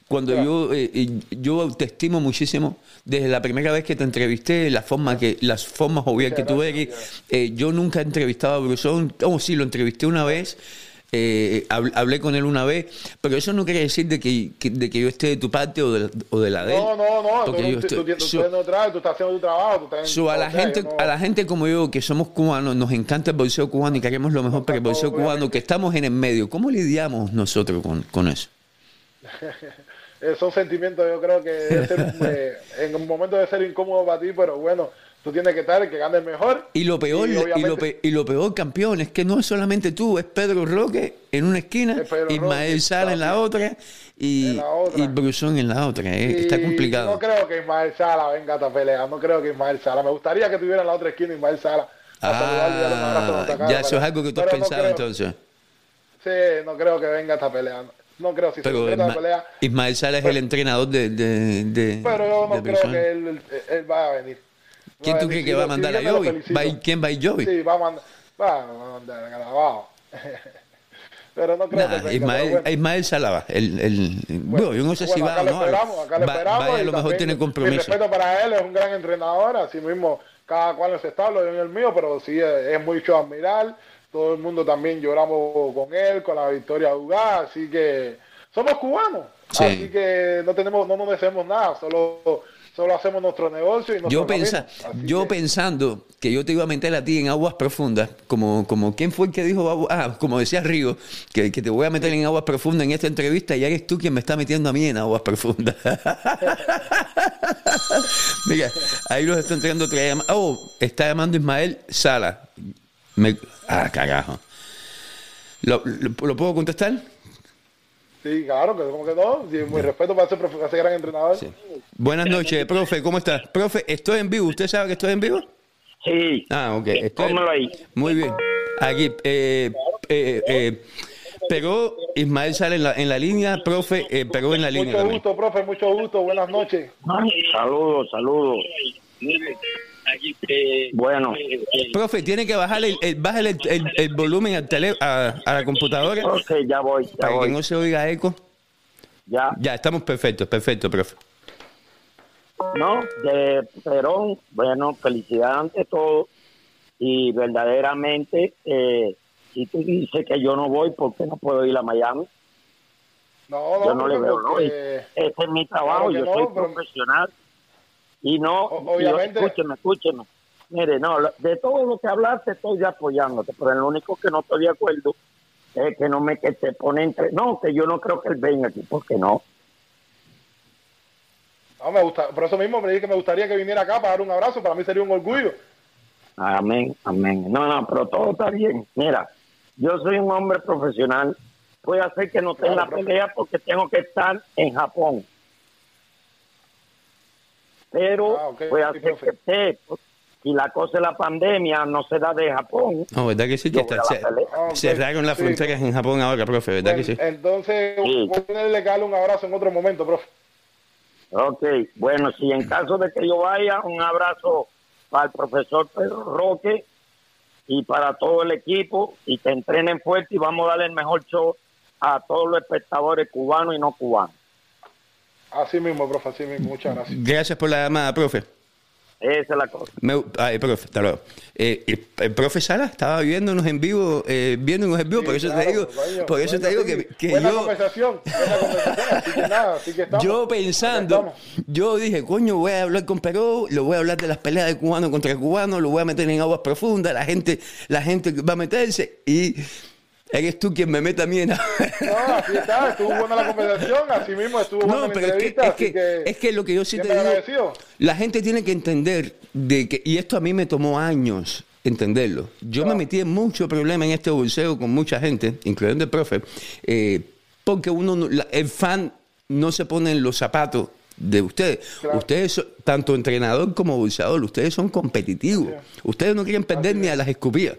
cuando yo eh, eh, yo te estimo muchísimo, desde la primera vez que te entrevisté, la forma que las formas obvias que tú eres, eh, yo nunca he entrevistado a Brusón, oh sí, lo entrevisté una vez, eh, hab- hablé con él una vez, pero eso no quiere decir de que, que- de que yo esté de tu parte o de, la- o de la de él.
No, no, no, tú,
porque yo estoy-
tú, tú,
so-
tú estás haciendo tu trabajo, tú estás
So, a la gente
no-
a la gente como yo que somos cubanos nos encanta el boxeo cubano y queremos lo mejor para el
Obviamente.
cubano que estamos en el medio. Cómo lidiamos nosotros con, con eso
son sentimientos, yo creo que debe ser, eh, en un momento de ser incómodo para ti, pero bueno, tú tienes que estar, que gane el mejor.
y lo peor
Y
y, lo,
obviamente-
pe- y lo peor campeón es que no es solamente tú es Pedro Roque en una esquina
Es
Ismael Sala en la otra y,
En la otra.
y Brusón en la otra eh, está complicado
No creo que Ismael Sala venga a esta pelea, no creo que Ismael Sala. Me gustaría que tuviera en la otra esquina Ismael Sala.
ah,
cara,
ya eso es algo que tú has
no
pensado entonces
Sí, no creo que venga a esta pelea. No creo si se
pero
concreta la pelea.
Ismael Sala es el entrenador de, de, de-
Pero yo no
de
creo que él, él, él vaya a venir.
¿quién
Va
tú crees
si
que va a
si
mandar a. ¿Va ir- ¿quién va a ir Joey?
Sí, va a mandar, va a mandar grabado. pero no creo
Nah,
que.
Ismael,
bueno.
Ismael Salaba, el, el, bueno, yo no sé si
Bueno,
va
acá
o no.
esperamos, acá lo
Va-
esperamos
vaya, a lo mejor
también
tiene
Mi
compromiso.
respeto para él, es un gran entrenador, así mismo cada cual establo, yo en el mío, pero sí es, es mucho admirar. Todo el mundo también lloramos con él, con la victoria de Ugá, así que somos cubanos,
Sí.
así que no tenemos, no nos deseamos nada, solo, solo hacemos nuestro negocio y
Yo, pensa, yo
que-
pensando que yo te iba a meter a ti en aguas profundas, como, como ¿quién fue el que dijo, ah, como decía Río, que, que te voy a meter en aguas profundas en esta entrevista y eres tú quien me está metiendo a mí en aguas profundas. Mira, ahí los está entrando otra llamada. Oh, está llamando Ismael Sala. Me- ah, carajo. ¿Lo, lo, lo puedo contestar?
Sí, claro, que como que no, sí, muy respeto para ese, profe- para ese gran entrenador.
Sí. Buenas noches, profe, ¿cómo estás? Profe, estoy en vivo. ¿Usted sabe que estoy en vivo?
Sí,
Ah, ok. Estoy-
ahí.
Muy bien. Aquí, eh, eh, eh, pero Ismael sale en la, en la línea, profe, eh, pero en la línea
Mucho
también.
gusto, profe, mucho gusto, buenas noches.
saludos, saludos. Bueno,
Profe, tiene que bajar el, el- bájale el, el- el volumen al tele, a, a la computadora
ok, ya voy, ya
para que no se oiga eco.
Ya,
Ya, estamos perfectos, perfecto, profe.
¿no? De Perón, bueno, felicidad ante todo. Y verdaderamente, eh, si tú dices que yo no voy, ¿por qué no puedo ir a Miami?
No, no,
Yo no le veo
porque-
lógica. Ese es mi trabajo,
Claro
yo
no,
soy
pero-
profesional. Y no,
obviamente-
yo- escúcheme, escúcheme. Mire, no, de todo lo que hablaste estoy apoyándote, pero lo único que no estoy de acuerdo es que no me que te pone entre... No, que yo no creo que él venga aquí, porque no.
No, me gusta, por eso mismo me dije que me gustaría que viniera acá para dar un abrazo, para mí sería un orgullo.
Amén, amén. No, no, pero todo está bien. Mira, yo soy un hombre profesional. Puede hacer que no tenga
Claro,
pelea porque tengo que estar en Japón. Pero
Ah,
puede
sí,
hacer que esté. Si la cosa de la pandemia no se da de Japón,
No, ¿verdad que sí? Que está,
voy a
se-
pelea.
Ah, ok.
cerraron las
Sí.
fronteras en Japón ahora, profe, ¿verdad que sí?
Entonces,
Sí.
voy a darle un abrazo en otro momento, profe.
Ok, bueno, si en caso de que yo vaya, un abrazo para el profesor Pedro Roque y para todo el equipo y que entrenen fuerte y vamos a darle el mejor show a todos los espectadores cubanos y no cubanos.
Así mismo, profe, así mismo. Muchas gracias.
Gracias por la llamada, profe.
Esa es la cosa.
Me- ay, profe, hasta luego. Eh, el, el profe Sala estaba viéndonos en vivo, eh, viéndonos en vivo,
Sí,
por eso te digo,
coño,
por eso te digo
sí.
que, que
buena
yo,
conversación, buena conversación, así que nada, así que estamos.
yo pensando, yo dije, coño, voy a hablar con Perú, lo voy a hablar de las peleas de cubano contra cubano, lo voy a meter en aguas profundas, la gente, la gente va a meterse y eres tú quien me mete a mí en
No, así está, estuvo buena la conversación, así mismo estuvo buena
No,
la
pero es que,
entrevista,
es,
así
que,
que,
es que lo que yo sí te digo,
agradecido.
la gente tiene que entender de que, y esto a mí me tomó años entenderlo. Yo me metí en mucho problema en este bolseo con mucha gente, incluyendo el profe, eh, porque uno, el fan no se pone en los zapatos de ustedes.
Claro.
Ustedes, son- tanto entrenador como bolseador, ustedes son competitivos. Ustedes no quieren perder ni a las escupidas.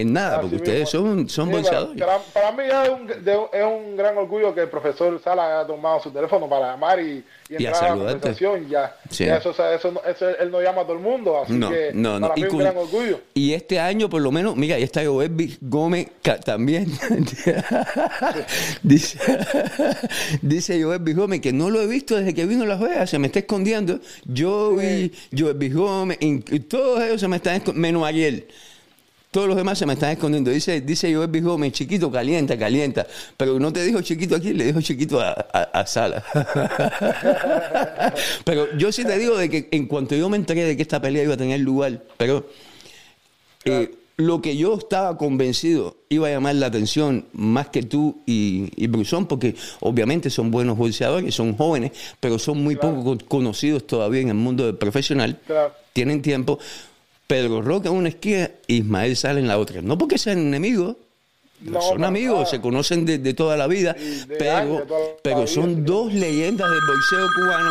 En nada, porque ustedes
mismo.
son, son
Sí. Para, para mí es un, de- es un gran orgullo que el profesor Sala haya tomado su teléfono para llamar y, y
Y
entrar a, la conversación. Ya,
Sí.
ya eso, o sea, eso, eso él no llama a todo el mundo, así
No,
que
no, no.
para
Y
mí
con-
un gran orgullo.
Y este año, por lo menos, mira, ahí está Joelvis Gómez también. dice, dice Joelvis Gómez que no lo he visto desde que vino a Las Vegas, se me está escondiendo. Yo vi Joelvis Gómez, y, y todos ellos se me están escondiendo, menos Ariel. Todos los demás se me están escondiendo. Dice, dice Joelvis Gómez, chiquito, calienta, calienta. Pero no te dijo chiquito aquí, le dijo chiquito a, a- a Sala. pero yo sí te digo de que en cuanto yo me enteré de que esta pelea iba a tener lugar, pero eh, lo que yo estaba convencido iba a llamar la atención más que tú y, y Brusón, porque obviamente son buenos bolseadores, son jóvenes, pero son muy poco con- conocidos todavía en el mundo del profesional.
Claro.
Tienen tiempo. Pedro Roca en una esquina, Ismael sale en la otra. No porque sean enemigos,
No,
son amigos,
nada.
se conocen de, de toda la vida, pero,
años, la
pero
vida,
son
sí.
dos leyendas del boxeo cubano,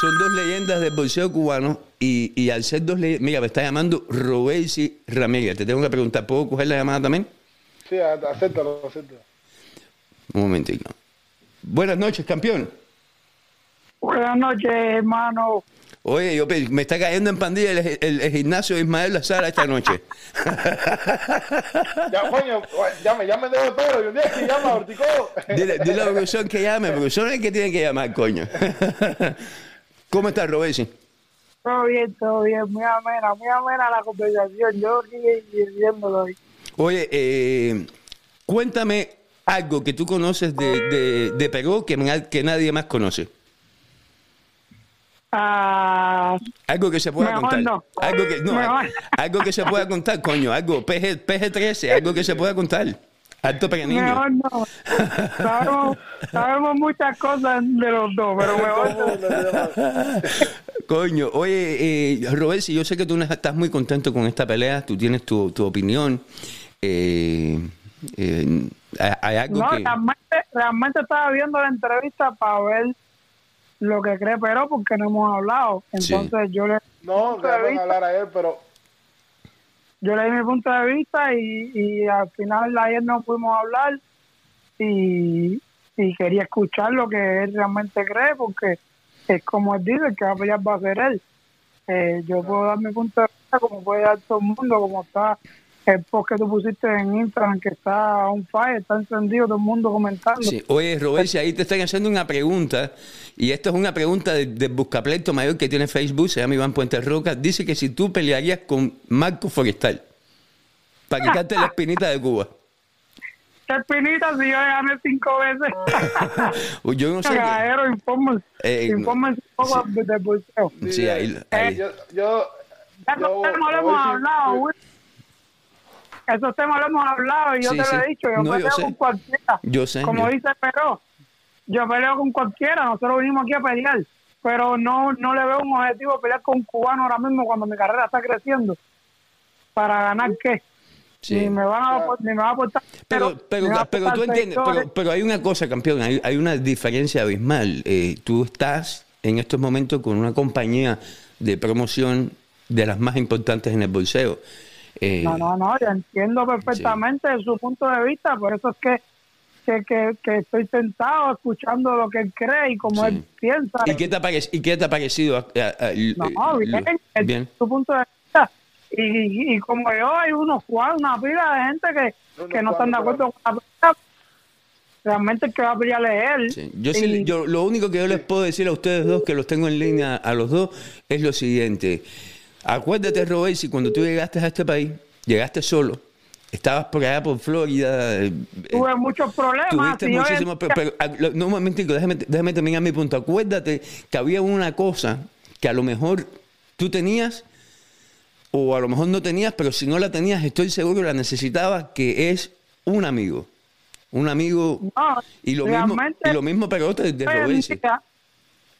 son dos leyendas del boxeo cubano y, y al ser dos leyendas, mira, me está llamando Robesi Ramírez, te tengo que preguntar, ¿puedo coger la llamada también?
Sí, acéptalo, acéptalo.
Un momentito. Buenas noches, campeón.
Buenas noches, hermano.
Oye, yo me está cayendo en pandilla el, el- el gimnasio de Ismael La Sala esta noche.
Ya, coño, ya me llamen de todo y un día que llama a Horticodo.
Dile, dile a Brusón que llame, Brusón es el que tiene que llamar, coño. ¿Cómo estás, Robesi?
Todo bien, todo bien. Muy amena, muy amena la conversación. Yo aquí viéndolo ahí.
Oye, eh, cuéntame algo que tú conoces de, de, de Perú que, que nadie más conoce.
Ah,
Algo que se pueda
Mejor
contar.
no.
Algo que, no,
Mejor.
algo que se pueda contar, coño. Algo, PG, PG-13, algo que se pueda contar. Alto para niño.
mejor no. Sabemos, sabemos muchas cosas de los dos, pero mejor no.
Coño, oye, eh, Robert, yo sé que tú no estás muy contento con esta pelea, tú tienes tu, tu opinión. Eh, eh, hay, hay algo
No,
que...
realmente, realmente estaba viendo la entrevista para ver lo que cree Pero porque no hemos hablado.
Sí.
Entonces yo le
No,
punto de
déjame
vista-
hablar a él, pero
yo le di mi punto de vista y, y al final ayer no pudimos hablar y, y quería escuchar lo que él realmente cree porque es como él dice, el que va a pelear va a ser él. Eh, yo puedo dar mi punto de vista como puede dar todo el mundo, como está el post que tú pusiste en Instagram que está on fire, está encendido todo el mundo comentando.
Sí. Oye, Robert, si ahí te están haciendo una pregunta, y esto es una pregunta de, de Buscapleto Mayor que tiene Facebook, se llama Iván Puente Roca, dice que si tú pelearías con Marco Forestal, para quitarte la espinita de Cuba.
¿Qué espinita si yo gané cinco veces?
Yo no sé.
Caballero, infórmense,
Eh, no.
infórmense un poco del bolseo.
Sí, ahí, ahí.
yo, yo, yo- yo
Will. Esos temas lo hemos hablado y yo
Sí,
te lo he dicho. Yo
No,
peleo con cualquiera.
Yo sé,
Como
yo-
dice Pero, yo peleo con cualquiera. Nosotros vinimos aquí a pelear. pero no no le veo un objetivo pelear con un cubano ahora mismo cuando mi carrera está creciendo. ¿Para ganar qué?
Sí.
Ni me van a, ni me va a aportar.
Pero, pero, pero
aportar
tú entiendes, pero, pero hay una cosa, campeón, hay, hay una diferencia abismal. Eh, tú estás en estos momentos con una compañía de promoción de las más importantes en el bolseo. Eh,
No, no, no, yo entiendo perfectamente su punto de vista, por eso es que, que, que, que estoy tentado escuchando lo que él cree y como
Sí.
él piensa.
¿Y qué te ha, parec- y qué te ha parecido? a- a- a-
No,
eh,
bien,
lo-
el-
bien.
su punto de vista. Y, y, y como yo, hay unos cuantos, una pila de gente que,
Unos
que no están de acuerdo con la pelea. Realmente el que va a pelear es él.
Sí. Yo, sí- yo lo único que yo les puedo decir a ustedes dos, que los tengo en línea a los dos, es lo siguiente. Acuérdate, Robert, si cuando tú llegaste a este país, llegaste solo, estabas por allá por Florida, eh,
tuve muchos problemas.
Tuviste
en
muchísimos, pero,
día-
pero, ah, no, un déjame, déjame terminar mi punto. Acuérdate que había una cosa que a lo mejor tú tenías o a lo mejor no tenías, pero si no la tenías, estoy seguro que la necesitabas, que es un amigo. Un amigo.
No,
y, lo mismo, y lo mismo para otros de
día,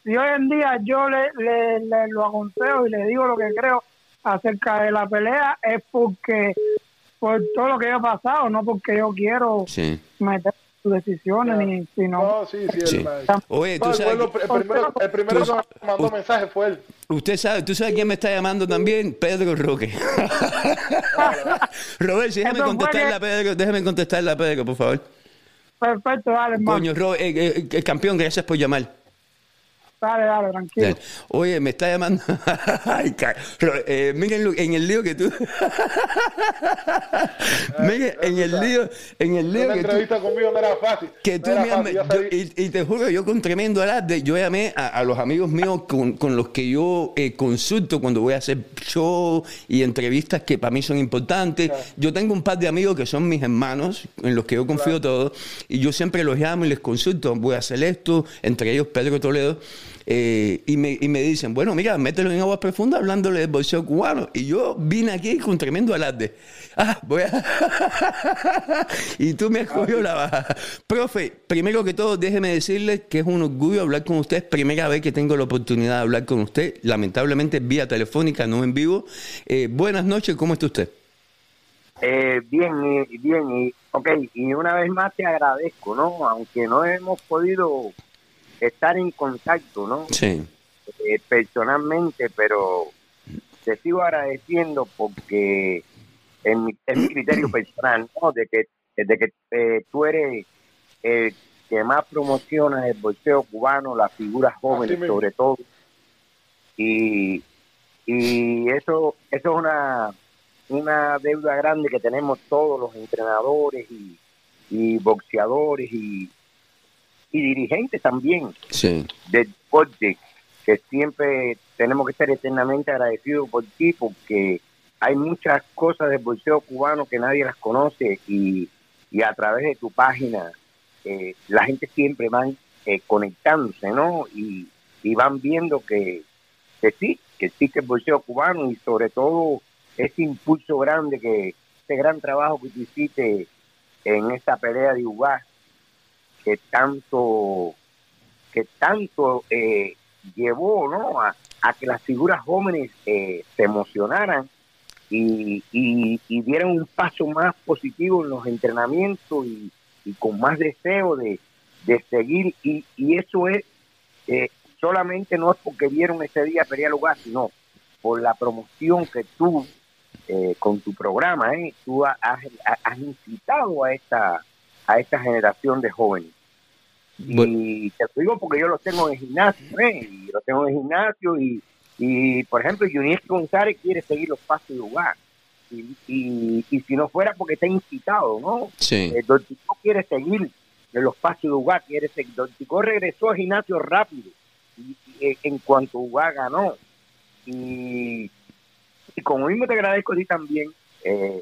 si hoy en día yo le, le, le lo aconsejo y le digo lo que creo acerca de la pelea es porque por todo lo que yo he pasado, no porque yo quiero
Sí.
meter sus decisiones ni sino
No, sí, sí.
Sí.
El, man-
Oye, tú
No,
sabes. que-
el primero, el primero
tú-
que me mandó mensaje fue él.
Usted sabe, tú sabes quién me está llamando también, Pedro Roque. Robert, sí, déjame contestarle
que-
a Pedro, déjame contestarle a Pedro, por favor.
perfecto, dale, hermano.
Coño, Robert, eh, eh, eh, campeón, gracias por llamar.
Dale, dale, tranquilo.
Dale. Oye, me está llamando. Ay, eh, miren lo- en el lío que tú. miren, en el lío, en el lío
Una
que tú.
entrevista conmigo no era fácil.
Que tú
no
me
fácil,
yo- y, y te juro, yo con tremendo alarde, yo llamé a, a los amigos míos con, con los que yo eh, consulto cuando voy a hacer show y entrevistas que para mí son importantes. Yo tengo un par de amigos que son mis hermanos, en los que yo confío todo, y yo siempre los llamo y les consulto, voy a hacer esto, entre ellos Pedro Toledo. Eh, y, me, y me dicen, bueno, mira, mételo en aguas profundas hablándole del bolseo cubano. Y yo vine aquí con tremendo alarde. Ah, voy a... y tú me has cogido la baja. Profe, primero que todo, déjeme decirle que es un orgullo hablar con usted. Primera vez que tengo la oportunidad de hablar con usted. Lamentablemente vía telefónica, no en vivo. Eh, buenas noches, ¿cómo está usted?
Eh, bien, y- bien, y, ok, y una vez más te agradezco, ¿no? Aunque no hemos podido estar en contacto, ¿no?
Sí.
Eh, personalmente, pero te sigo agradeciendo porque en mi, en mi criterio personal, ¿no? De que, de que eh, tú eres el que más promociona el boxeo cubano, las figuras jóvenes sobre todo. Y, y eso, eso es una, una deuda grande que tenemos todos los entrenadores y, y boxeadores y, y dirigentes también
Sí.
del deporte, que siempre tenemos que estar eternamente agradecidos por ti, porque hay muchas cosas del boxeo cubano que nadie las conoce y, y a través de tu página eh, la gente siempre van eh, conectándose, ¿no? Y, y van viendo que, que sí, que existe el boxeo cubano y sobre todo ese impulso grande que, ese gran trabajo que tú hiciste en esta pelea de Ugás, que tanto que tanto eh, llevó ¿no? a, que las figuras jóvenes eh, se emocionaran y, y, dieran un paso más positivo en los entrenamientos y, y con más deseo de, de seguir y, y eso es eh, solamente no es porque vieron ese día Feria Lugar, sino por la promoción que tú eh, con tu programa, ¿eh? tú has- has incitado a esta a esta generación de jóvenes. Y te lo digo porque yo los tengo en el gimnasio, ¿eh? Y los tengo en el gimnasio y, y por ejemplo, Junior González quiere seguir los pasos de lugar. Y, y, y si no fuera porque está incitado, ¿no?
Sí.
Eh, Don Tico quiere seguir los pasos de Uruguay, quiere seguir. Don Tico regresó al gimnasio rápido y, y, eh, en cuanto Uruguay ganó. Y, y como mismo te agradezco a ti también, eh,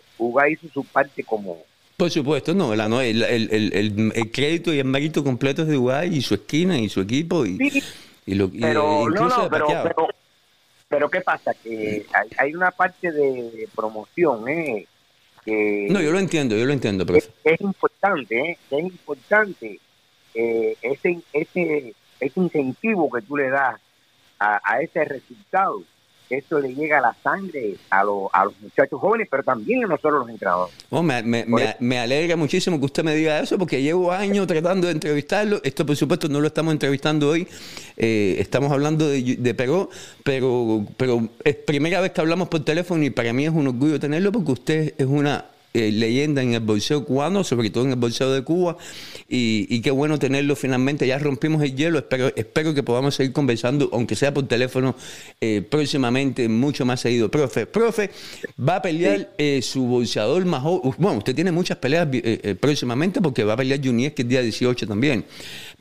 hizo su parte como,
Por supuesto, no, la- no el, el, el, el- crédito y el mérito completo es de Uruguay y su esquina y su equipo y,
Sí,
y lo
pero no, no, pero, pero, pero ¿qué pasa? Que hay, hay una parte de promoción, ¿eh? Que
No, yo lo entiendo, yo lo entiendo, profe.
es, es importante, ¿eh? Es importante eh, ese, ese, ese incentivo que tú le das a, a ese resultado, eso le llega a la sangre a, los a los muchachos jóvenes, pero también a nosotros los entrenadores.
Oh, me, me, me, me alegra muchísimo que usted me diga eso porque llevo años tratando de entrevistarlo. Esto, por supuesto, no lo estamos entrevistando hoy. Eh, estamos hablando de, de Perú, pero, pero es primera vez que hablamos por teléfono y para mí es un orgullo tenerlo porque usted es una eh, leyenda en el boxeo cubano, sobre todo en el boxeo de Cuba, y, y, qué bueno tenerlo finalmente. Ya rompimos el hielo, espero, espero que podamos seguir conversando, aunque sea por teléfono, eh, próximamente, mucho más seguido. Profe, profe, va a pelear eh, su boxeador más. Bueno, usted tiene muchas peleas próximamente porque va a pelear Junior, que es día 18 también.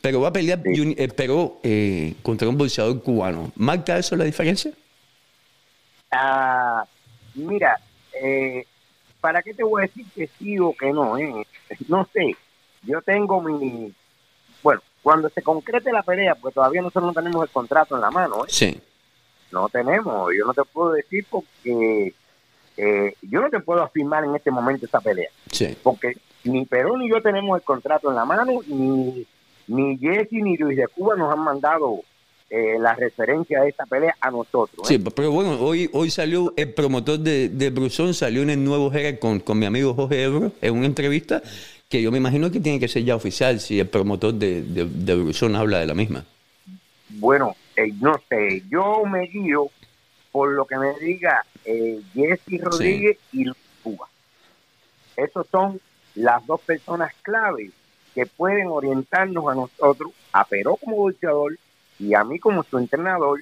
Pero va a pelear pero, contra un boxeador cubano. ¿Marca eso la diferencia?
Ah, mira, eh, ¿para qué te voy a decir que sí o que no? Eh? No sé. Yo tengo mi. Bueno, cuando se concrete la pelea, pues todavía nosotros no tenemos el contrato en la mano. ¿eh?
Sí.
No tenemos. Yo no te puedo decir porque. Eh, yo no te puedo afirmar en este momento esa pelea.
Sí.
Porque ni Perú ni yo tenemos el contrato en la mano, ni, ni Jesse ni Luis de Cuba nos han mandado eh, la referencia de esta pelea a nosotros.
¿eh? Sí, pero bueno, hoy hoy salió el promotor de, de Brusón, salió en el nuevo Herald con, con mi amigo Jorge Ebro en una entrevista que yo me imagino que tiene que ser ya oficial si el promotor de, de, de Brusón habla de la misma.
Bueno, eh, no sé, yo me guío por lo que me diga eh, Jesse Rodríguez sí. y Luis Cuba. Esos son las dos personas claves que pueden orientarnos a nosotros, a Peró como boxeador y a mí como su entrenador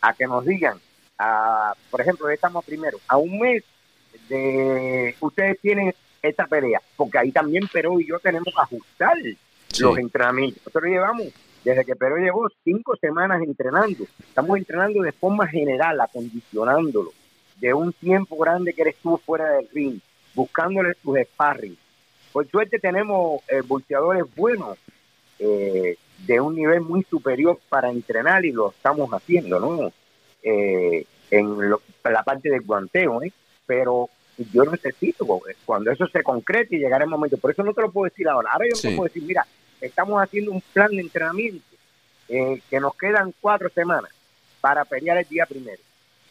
a que nos digan, a, por ejemplo, estamos primero, a un mes de ustedes tienen esta pelea, porque ahí también Perú y yo tenemos que ajustar sí. los entrenamientos. Nosotros llevamos, desde que Perú llegó, cinco semanas entrenando. Estamos entrenando de forma general, acondicionándolo, de un tiempo grande que él estuvo fuera del ring, buscándole sus sparring. Por suerte tenemos eh, bolseadores buenos, eh, de un nivel muy superior para entrenar y lo estamos haciendo, ¿no? Eh, en, lo, la parte del guanteo, ¿eh? Pero yo necesito, cuando eso se concrete y llegará el momento, por eso no te lo puedo decir ahora. Ahora yo sí. te puedo decir, mira, estamos haciendo un plan de entrenamiento eh, que nos quedan cuatro semanas para pelear el día primero,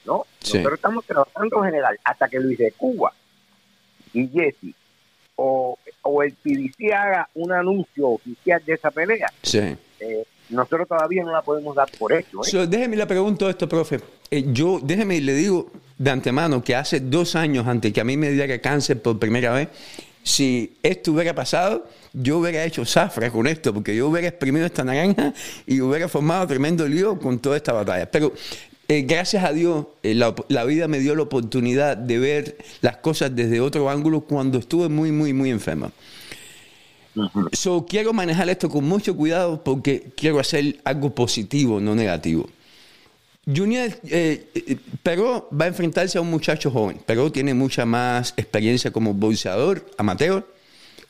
¿no? Sí. Nosotros estamos trabajando en general hasta que Luis de Cuba y Jesse o, o el PDC haga un anuncio oficial de esa pelea,
sí.
eh, nosotros todavía no la podemos dar por hecho. ¿eh?
So, déjeme le pregunto esto, profe. Eh, yo, déjeme y le digo de antemano que hace dos años antes que a mí me diera cáncer por primera vez, si esto hubiera pasado, yo hubiera hecho zafra con esto, porque yo hubiera exprimido esta naranja y hubiera formado tremendo lío con toda esta batalla. Pero eh, gracias a Dios, eh, la, la, vida me dio la oportunidad de ver las cosas desde otro ángulo cuando estuve muy, muy, muy enferma. Uh -huh. so, quiero manejar esto con mucho cuidado porque quiero hacer algo positivo, no negativo. Junior, eh, Peró va a enfrentarse a un muchacho joven. Peró tiene mucha más experiencia como boxeador amateur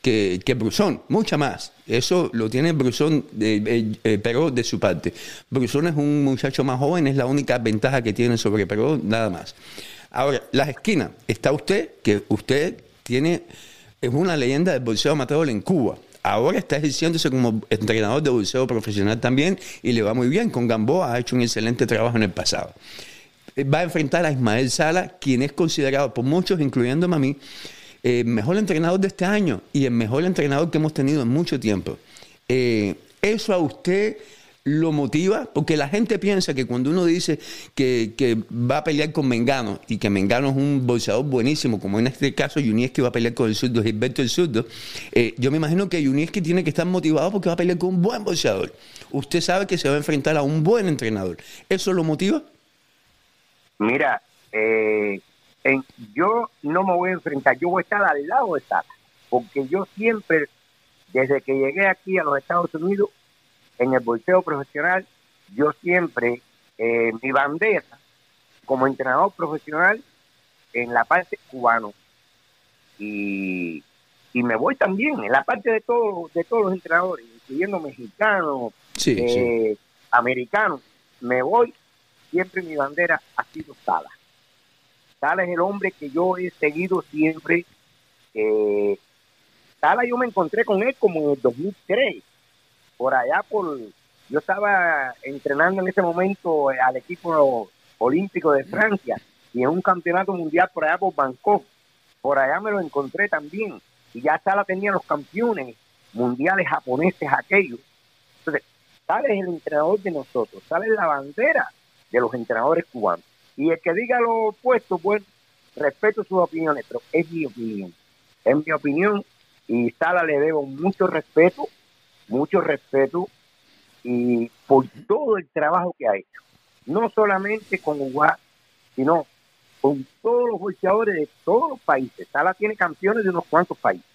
que, que Brusón, mucha más. Eso lo tiene Brusón, eh, eh, Peró de su parte. Brusón es un muchacho más joven, es la única ventaja que tiene sobre Peró, nada más. Ahora, las esquinas, está usted, que usted tiene, es una leyenda del boxeo amateur en Cuba. Ahora está ejerciéndose como entrenador de boxeo profesional también y le va muy bien. Con Gamboa ha hecho un excelente trabajo en el pasado. Va a enfrentar a Ismael Sala, quien es considerado por muchos, incluyéndome a mí, el mejor entrenador de este año y el mejor entrenador que hemos tenido en mucho tiempo. Eh, ¿Eso a usted lo motiva? Porque la gente piensa que cuando uno dice que, va a pelear con Mengano y que Mengano es un boxeador buenísimo, como en este caso Yunieski va a pelear con el surdo, Gilberto el surdo, eh, yo me imagino que Yunieski tiene que estar motivado porque va a pelear con un buen boxeador. Usted sabe que se va a enfrentar a un buen entrenador. ¿Eso lo motiva?
Mira, eh, en, yo no me voy a enfrentar, yo voy a estar al lado de Sara, porque yo siempre, desde que llegué aquí a los Estados Unidos, en el bolseo profesional, yo siempre, eh, mi bandera como entrenador profesional en la parte cubano y, y me voy también en la parte de todos de todos los entrenadores, incluyendo mexicanos,
sí,
eh,
sí.
americanos, me voy, siempre mi bandera ha sido Sala. Sala es el hombre que yo he seguido siempre. Eh, Sala yo me encontré con él como en el 2003 por allá por, yo estaba entrenando en ese momento al equipo olímpico de Francia y en un campeonato mundial por allá por Bangkok. Por allá me lo encontré también. Y ya Sala tenía los campeones mundiales japoneses aquellos. Entonces, sale el entrenador de nosotros, sale la bandera de los entrenadores cubanos. Y el que diga lo opuesto, pues respeto sus opiniones, pero es mi opinión. Es mi opinión y Sala le debo mucho respeto, mucho respeto y por todo el trabajo que ha hecho. No solamente con Uruguay, sino con todos los boxeadores de todos los países. Sala tiene campeones de unos cuantos países,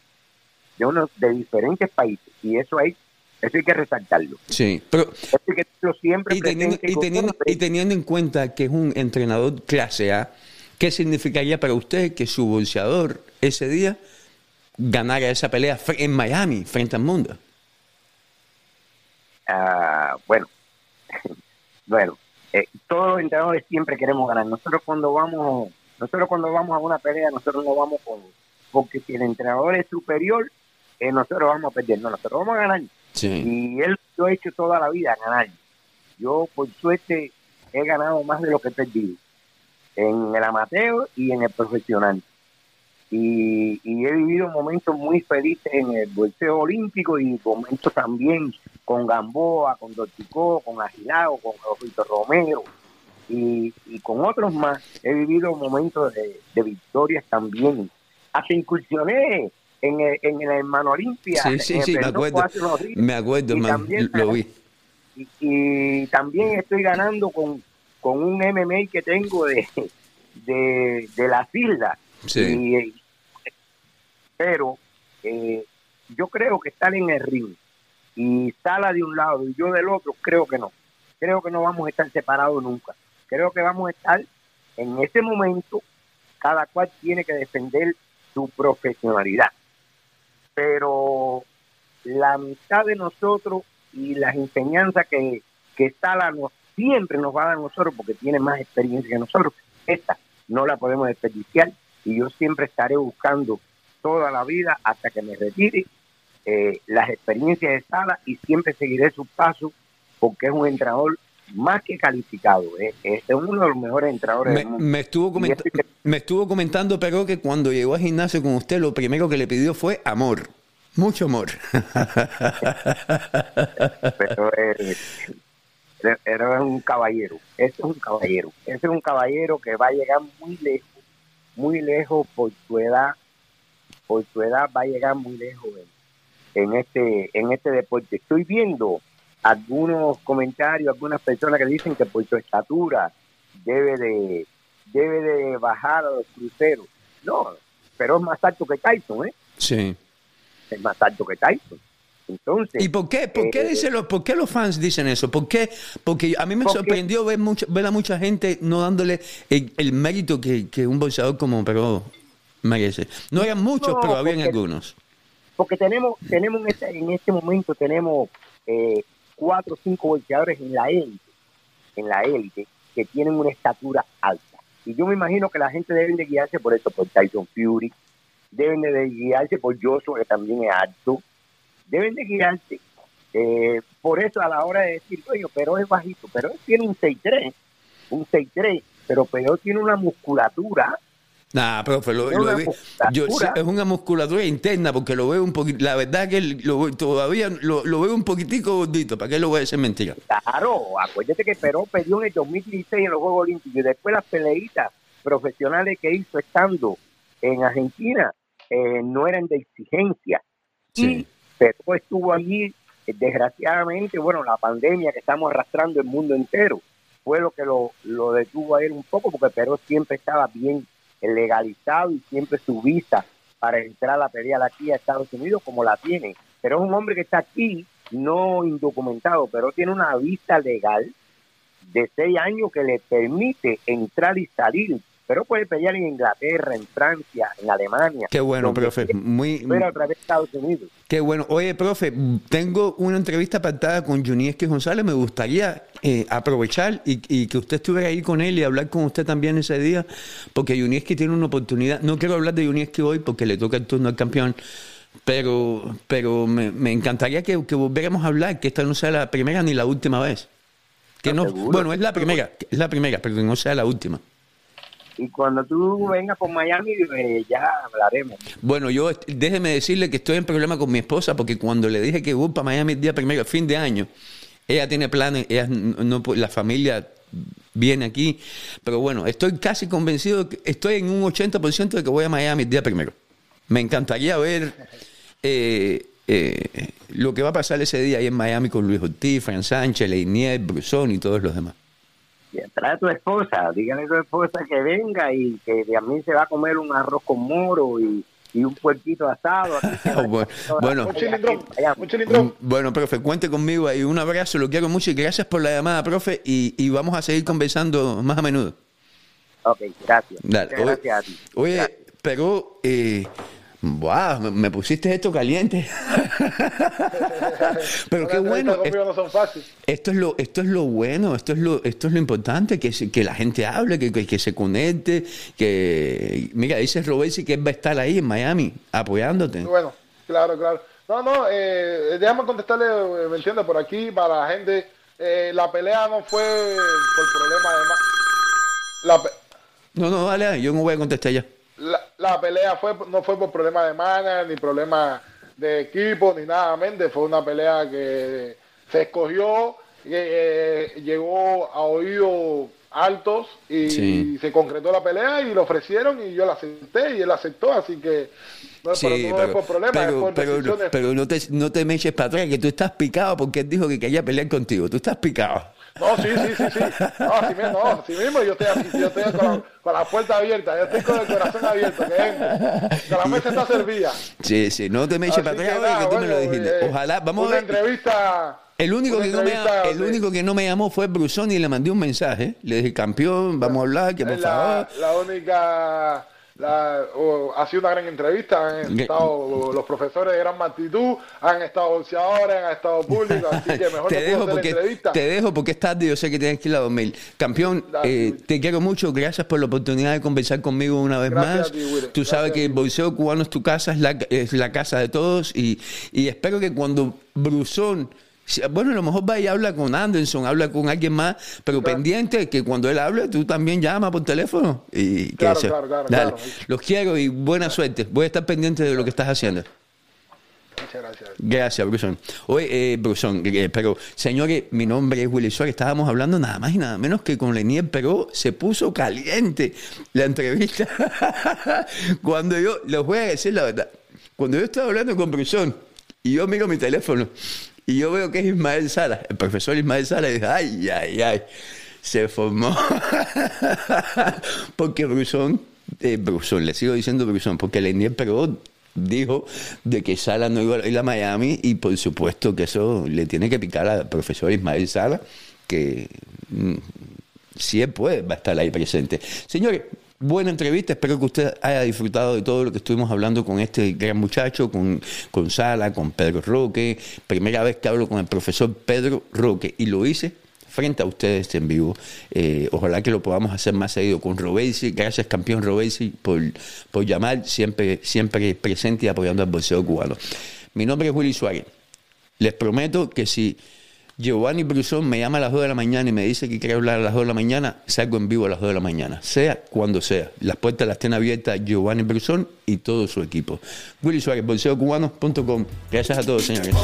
de unos de diferentes países, y eso hay, eso hay que resaltarlo.
Sí, pero
que siempre
y teniendo, y, teniendo, y teniendo en cuenta que es un entrenador clase A, ¿qué significaría para usted que su boxeador ese día ganara esa pelea en Miami frente al mundo?
Ah, bueno, bueno, eh, todos los entrenadores siempre queremos ganar. Nosotros cuando vamos, nosotros cuando vamos a una pelea, nosotros no vamos con, porque si el entrenador es superior, eh, nosotros vamos a perder. No, nosotros vamos a ganar. Y él lo ha hecho toda la vida, ganar. Yo, por suerte, he ganado más de lo que he perdido. En el amateur y en el profesional. Y, he vivido momentos muy felices en el bolseo olímpico y momentos también con Gamboa, con Dorticó, con Agilao, con Rosito Romero y, con otros más. He vivido momentos de, victorias también. Hasta incursioné en el, en el hermano Olimpia.
Sí, sí, sí, me acuerdo. Me acuerdo, lo vi.
Y, también estoy ganando con, con un MMA que tengo de, de, de las islas. Sí pero eh, yo creo que estar en el ring y Sala de un lado y yo del otro, creo que no. Creo que no vamos a estar separados nunca. Creo que vamos a estar en ese momento, cada cual tiene que defender su profesionalidad. Pero la amistad de nosotros y las enseñanzas que, que Sala siempre nos va a dar a nosotros, porque tiene más experiencia que nosotros, esta no la podemos desperdiciar y yo siempre estaré buscando toda la vida hasta que me retire eh, las experiencias de Sala y siempre seguiré sus pasos porque es un entrenador más que calificado. ¿eh? Es uno de los mejores entrenadores
me,
del mundo.
Me estuvo, me estuvo comentando, pero que cuando llegó al gimnasio con usted, lo primero que le pidió fue amor. Mucho amor.
pero eh, era un caballero. Ese es un caballero. Ese es un caballero que va a llegar muy lejos, muy lejos por su edad por su edad va a llegar muy lejos en, este en este deporte. Estoy viendo algunos comentarios, algunas personas que dicen que por su estatura debe de debe de bajar a los cruceros. No, pero es más alto que Tyson, ¿eh?
Sí.
Es más alto que Tyson. Entonces,
¿Y por qué? ¿Por qué, eh, dice los, por qué los fans dicen eso? ¿Por qué? Porque a mí me sorprendió ver, mucha, ver a mucha gente no dándole el, mérito que, que, un boxeador como pero merece. No eran muchos, pero habían algunos.
Porque tenemos, tenemos en este, en este momento tenemos eh, cuatro o cinco boxeadores en la élite, en la élite, que tienen una estatura alta. Y yo me imagino que la gente debe de guiarse por eso, por Tyson Fury, deben de guiarse por Joshua, que también es alto, deben de guiarse eh, por eso a la hora de decir, oye, pero es bajito, pero él tiene un 6'3, un 6'3, pero pero tiene una musculatura
Nah, profe, lo, yo, es una musculatura interna porque lo veo un poquito, la verdad que lo, todavía lo, veo un poquitico gordito, ¿para qué lo voy a decir mentira?
Claro, acuérdate que Perón perdió en el 2016 en los Juegos Olímpicos y después las peleitas profesionales que hizo estando en Argentina eh, no eran de exigencia. Sí. Y estuvo allí, desgraciadamente, bueno, la pandemia que estamos arrastrando el mundo entero fue lo que lo, lo detuvo a él un poco porque Perón siempre estaba bien legalizado y siempre su visa para entrar a la pelea aquí a Estados Unidos como la tiene. Pero es un hombre que está aquí, no indocumentado, pero tiene una visa legal de seis años que le permite entrar y salir pero puede pelear en Inglaterra, en Francia, en Alemania.
Qué bueno, profe. Muy,
pero a través de Estados Unidos.
Qué bueno. Oye, profe, tengo una entrevista pactada con Junieski González. Me gustaría eh, aprovechar y, que usted estuviera ahí con él y hablar con usted también ese día, porque Junieski tiene una oportunidad. No quiero hablar de Junieski hoy porque le toca el turno al campeón, pero, pero me, me encantaría que, que volviéramos a hablar, que esta no sea la primera ni la última vez. Que no,
¿Seguro?
bueno, es la primera, es la primera, pero que no sea la última.
Y cuando tú vengas por Miami, eh, ya hablaremos.
Bueno, yo déjeme decirle que estoy en problema con mi esposa porque cuando le dije que voy para Miami el día primero, fin de año, ella tiene planes, ella no, la familia viene aquí, pero bueno, estoy casi convencido, que- estoy en un 80% de que voy a Miami el día primero. Me encantaría ver eh, eh, lo que va a pasar ese día ahí en Miami con Luis Ortiz, Fran Sánchez, Leinier, Brusón y todos los demás.
Y Trae a tu esposa, dígale a tu esposa que venga y que de a mí se va a comer un arroz con moro y, y un puerquito asado.
Bueno, bueno.
Un chilindrón,
Vaya.
un chilindrón.
Bueno, profe, cuente conmigo ahí. Un abrazo, lo quiero mucho y gracias por la llamada, profe. Y, y vamos a seguir conversando más a menudo.
Ok, gracias.
Dale. Oye,
gracias a ti.
oye,
Gracias.
pero, eh, wow, me, pusiste esto caliente. pero qué bueno. Esto es lo, esto es lo bueno, esto es lo, esto es lo importante, que, se- que la gente hable, que, que, que se conecte, que mira, dice Robesi que él va a estar ahí en Miami apoyándote.
Bueno, claro, claro. No, no, eh, déjame contestarle, eh, ¿me entiendes? Por aquí, para la gente, eh, la pelea no fue por problema de... La, pe-
No, no, dale, yo no voy a contestar ya.
La, la pelea fue no fue por problema de mana, ni problema de equipo, ni nada, mente. Fue una pelea que se escogió, eh, llegó a oídos altos y
Sí.
se concretó la pelea y lo ofrecieron y yo la acepté y él aceptó, así que no,
Sí,
pero no es por problema, es
pero,
por
pero-
decisiones.
pero no, te, no te me eches para atrás, que tú estás picado porque él dijo que quería pelear contigo. Tú estás picado.
No, sí, sí, sí, sí. No, así mismo, no, así mismo yo estoy, así, yo estoy con, la, con la puerta abierta, yo estoy con el corazón abierto, que entre. Que la mesa está servida.
Sí, sí, no te me eches para atrás,
nada,
que tú me lo dijiste.
eh,
Ojalá, vamos a ver.
entrevista.
El único, que no me, el único que no me llamó fue Brusón y le mandé un mensaje. Le dije, campeón, vamos a hablar, que por favor.
la única la, o- ha sido una gran entrevista han estado los profesores de gran magnitud han estado boxeadores han estado públicos así que mejor
te
no
dejo porque
entrevista.
te dejo porque es tarde yo sé que tienes que ir a dormir. Campeón eh, te quiero mucho gracias por la oportunidad de conversar conmigo una vez
Gracias
más.
ti,
tú
Gracias
sabes que el boxeo cubano es tu casa es la, es la casa de todos y, y espero que cuando Brusón bueno, a lo mejor va y habla con Anderson, habla con alguien más, pero pendiente que cuando él hable, tú también llama por teléfono. Y
Claro, claro, claro,
Dale.
claro.
Los quiero y buena suerte. Voy a estar pendiente de lo que estás haciendo.
muchas gracias
Gracias, Brusón. Oye, eh, Brusón, eh, pero señores, mi nombre es Willy Suárez. Estábamos hablando nada más y nada menos que con Lenier, pero se puso caliente la entrevista. cuando yo, les voy a decir la verdad, cuando yo estaba hablando con Brusón y yo miro mi teléfono y yo veo que es Ismael Sala, el profesor Ismael Sala, y dije, ay, ay, ay, se formó. porque Brusón, eh, Brusón, le sigo diciendo Brusón, porque Lenier, pero dijo de que Sala no iba a ir a Miami y por supuesto que eso le tiene que picar al profesor Ismael Sala, que mm, si él puede va a estar ahí presente. Señores, buena entrevista, espero que usted haya disfrutado de todo lo que estuvimos hablando con este gran muchacho, con, con Sala, con Pedro Roque, primera vez que hablo con el profesor Pedro Roque y lo hice frente a ustedes en vivo. Eh, ojalá que lo podamos hacer más seguido con Robesi. Gracias, campeón Robesi, por, por llamar, siempre, siempre presente y apoyando al boxeo cubano. Mi nombre es Willy Suárez. Les prometo que si Giovanni Brusón me llama a las 2 de la mañana y me dice que quiere hablar a las 2 de la mañana, salgo en vivo a las 2 de la mañana, sea cuando sea. Las puertas las tiene abiertas Giovanni Brusón y todo su equipo. Willy Suárez, boxeocubano.com. Gracias a todos, señores.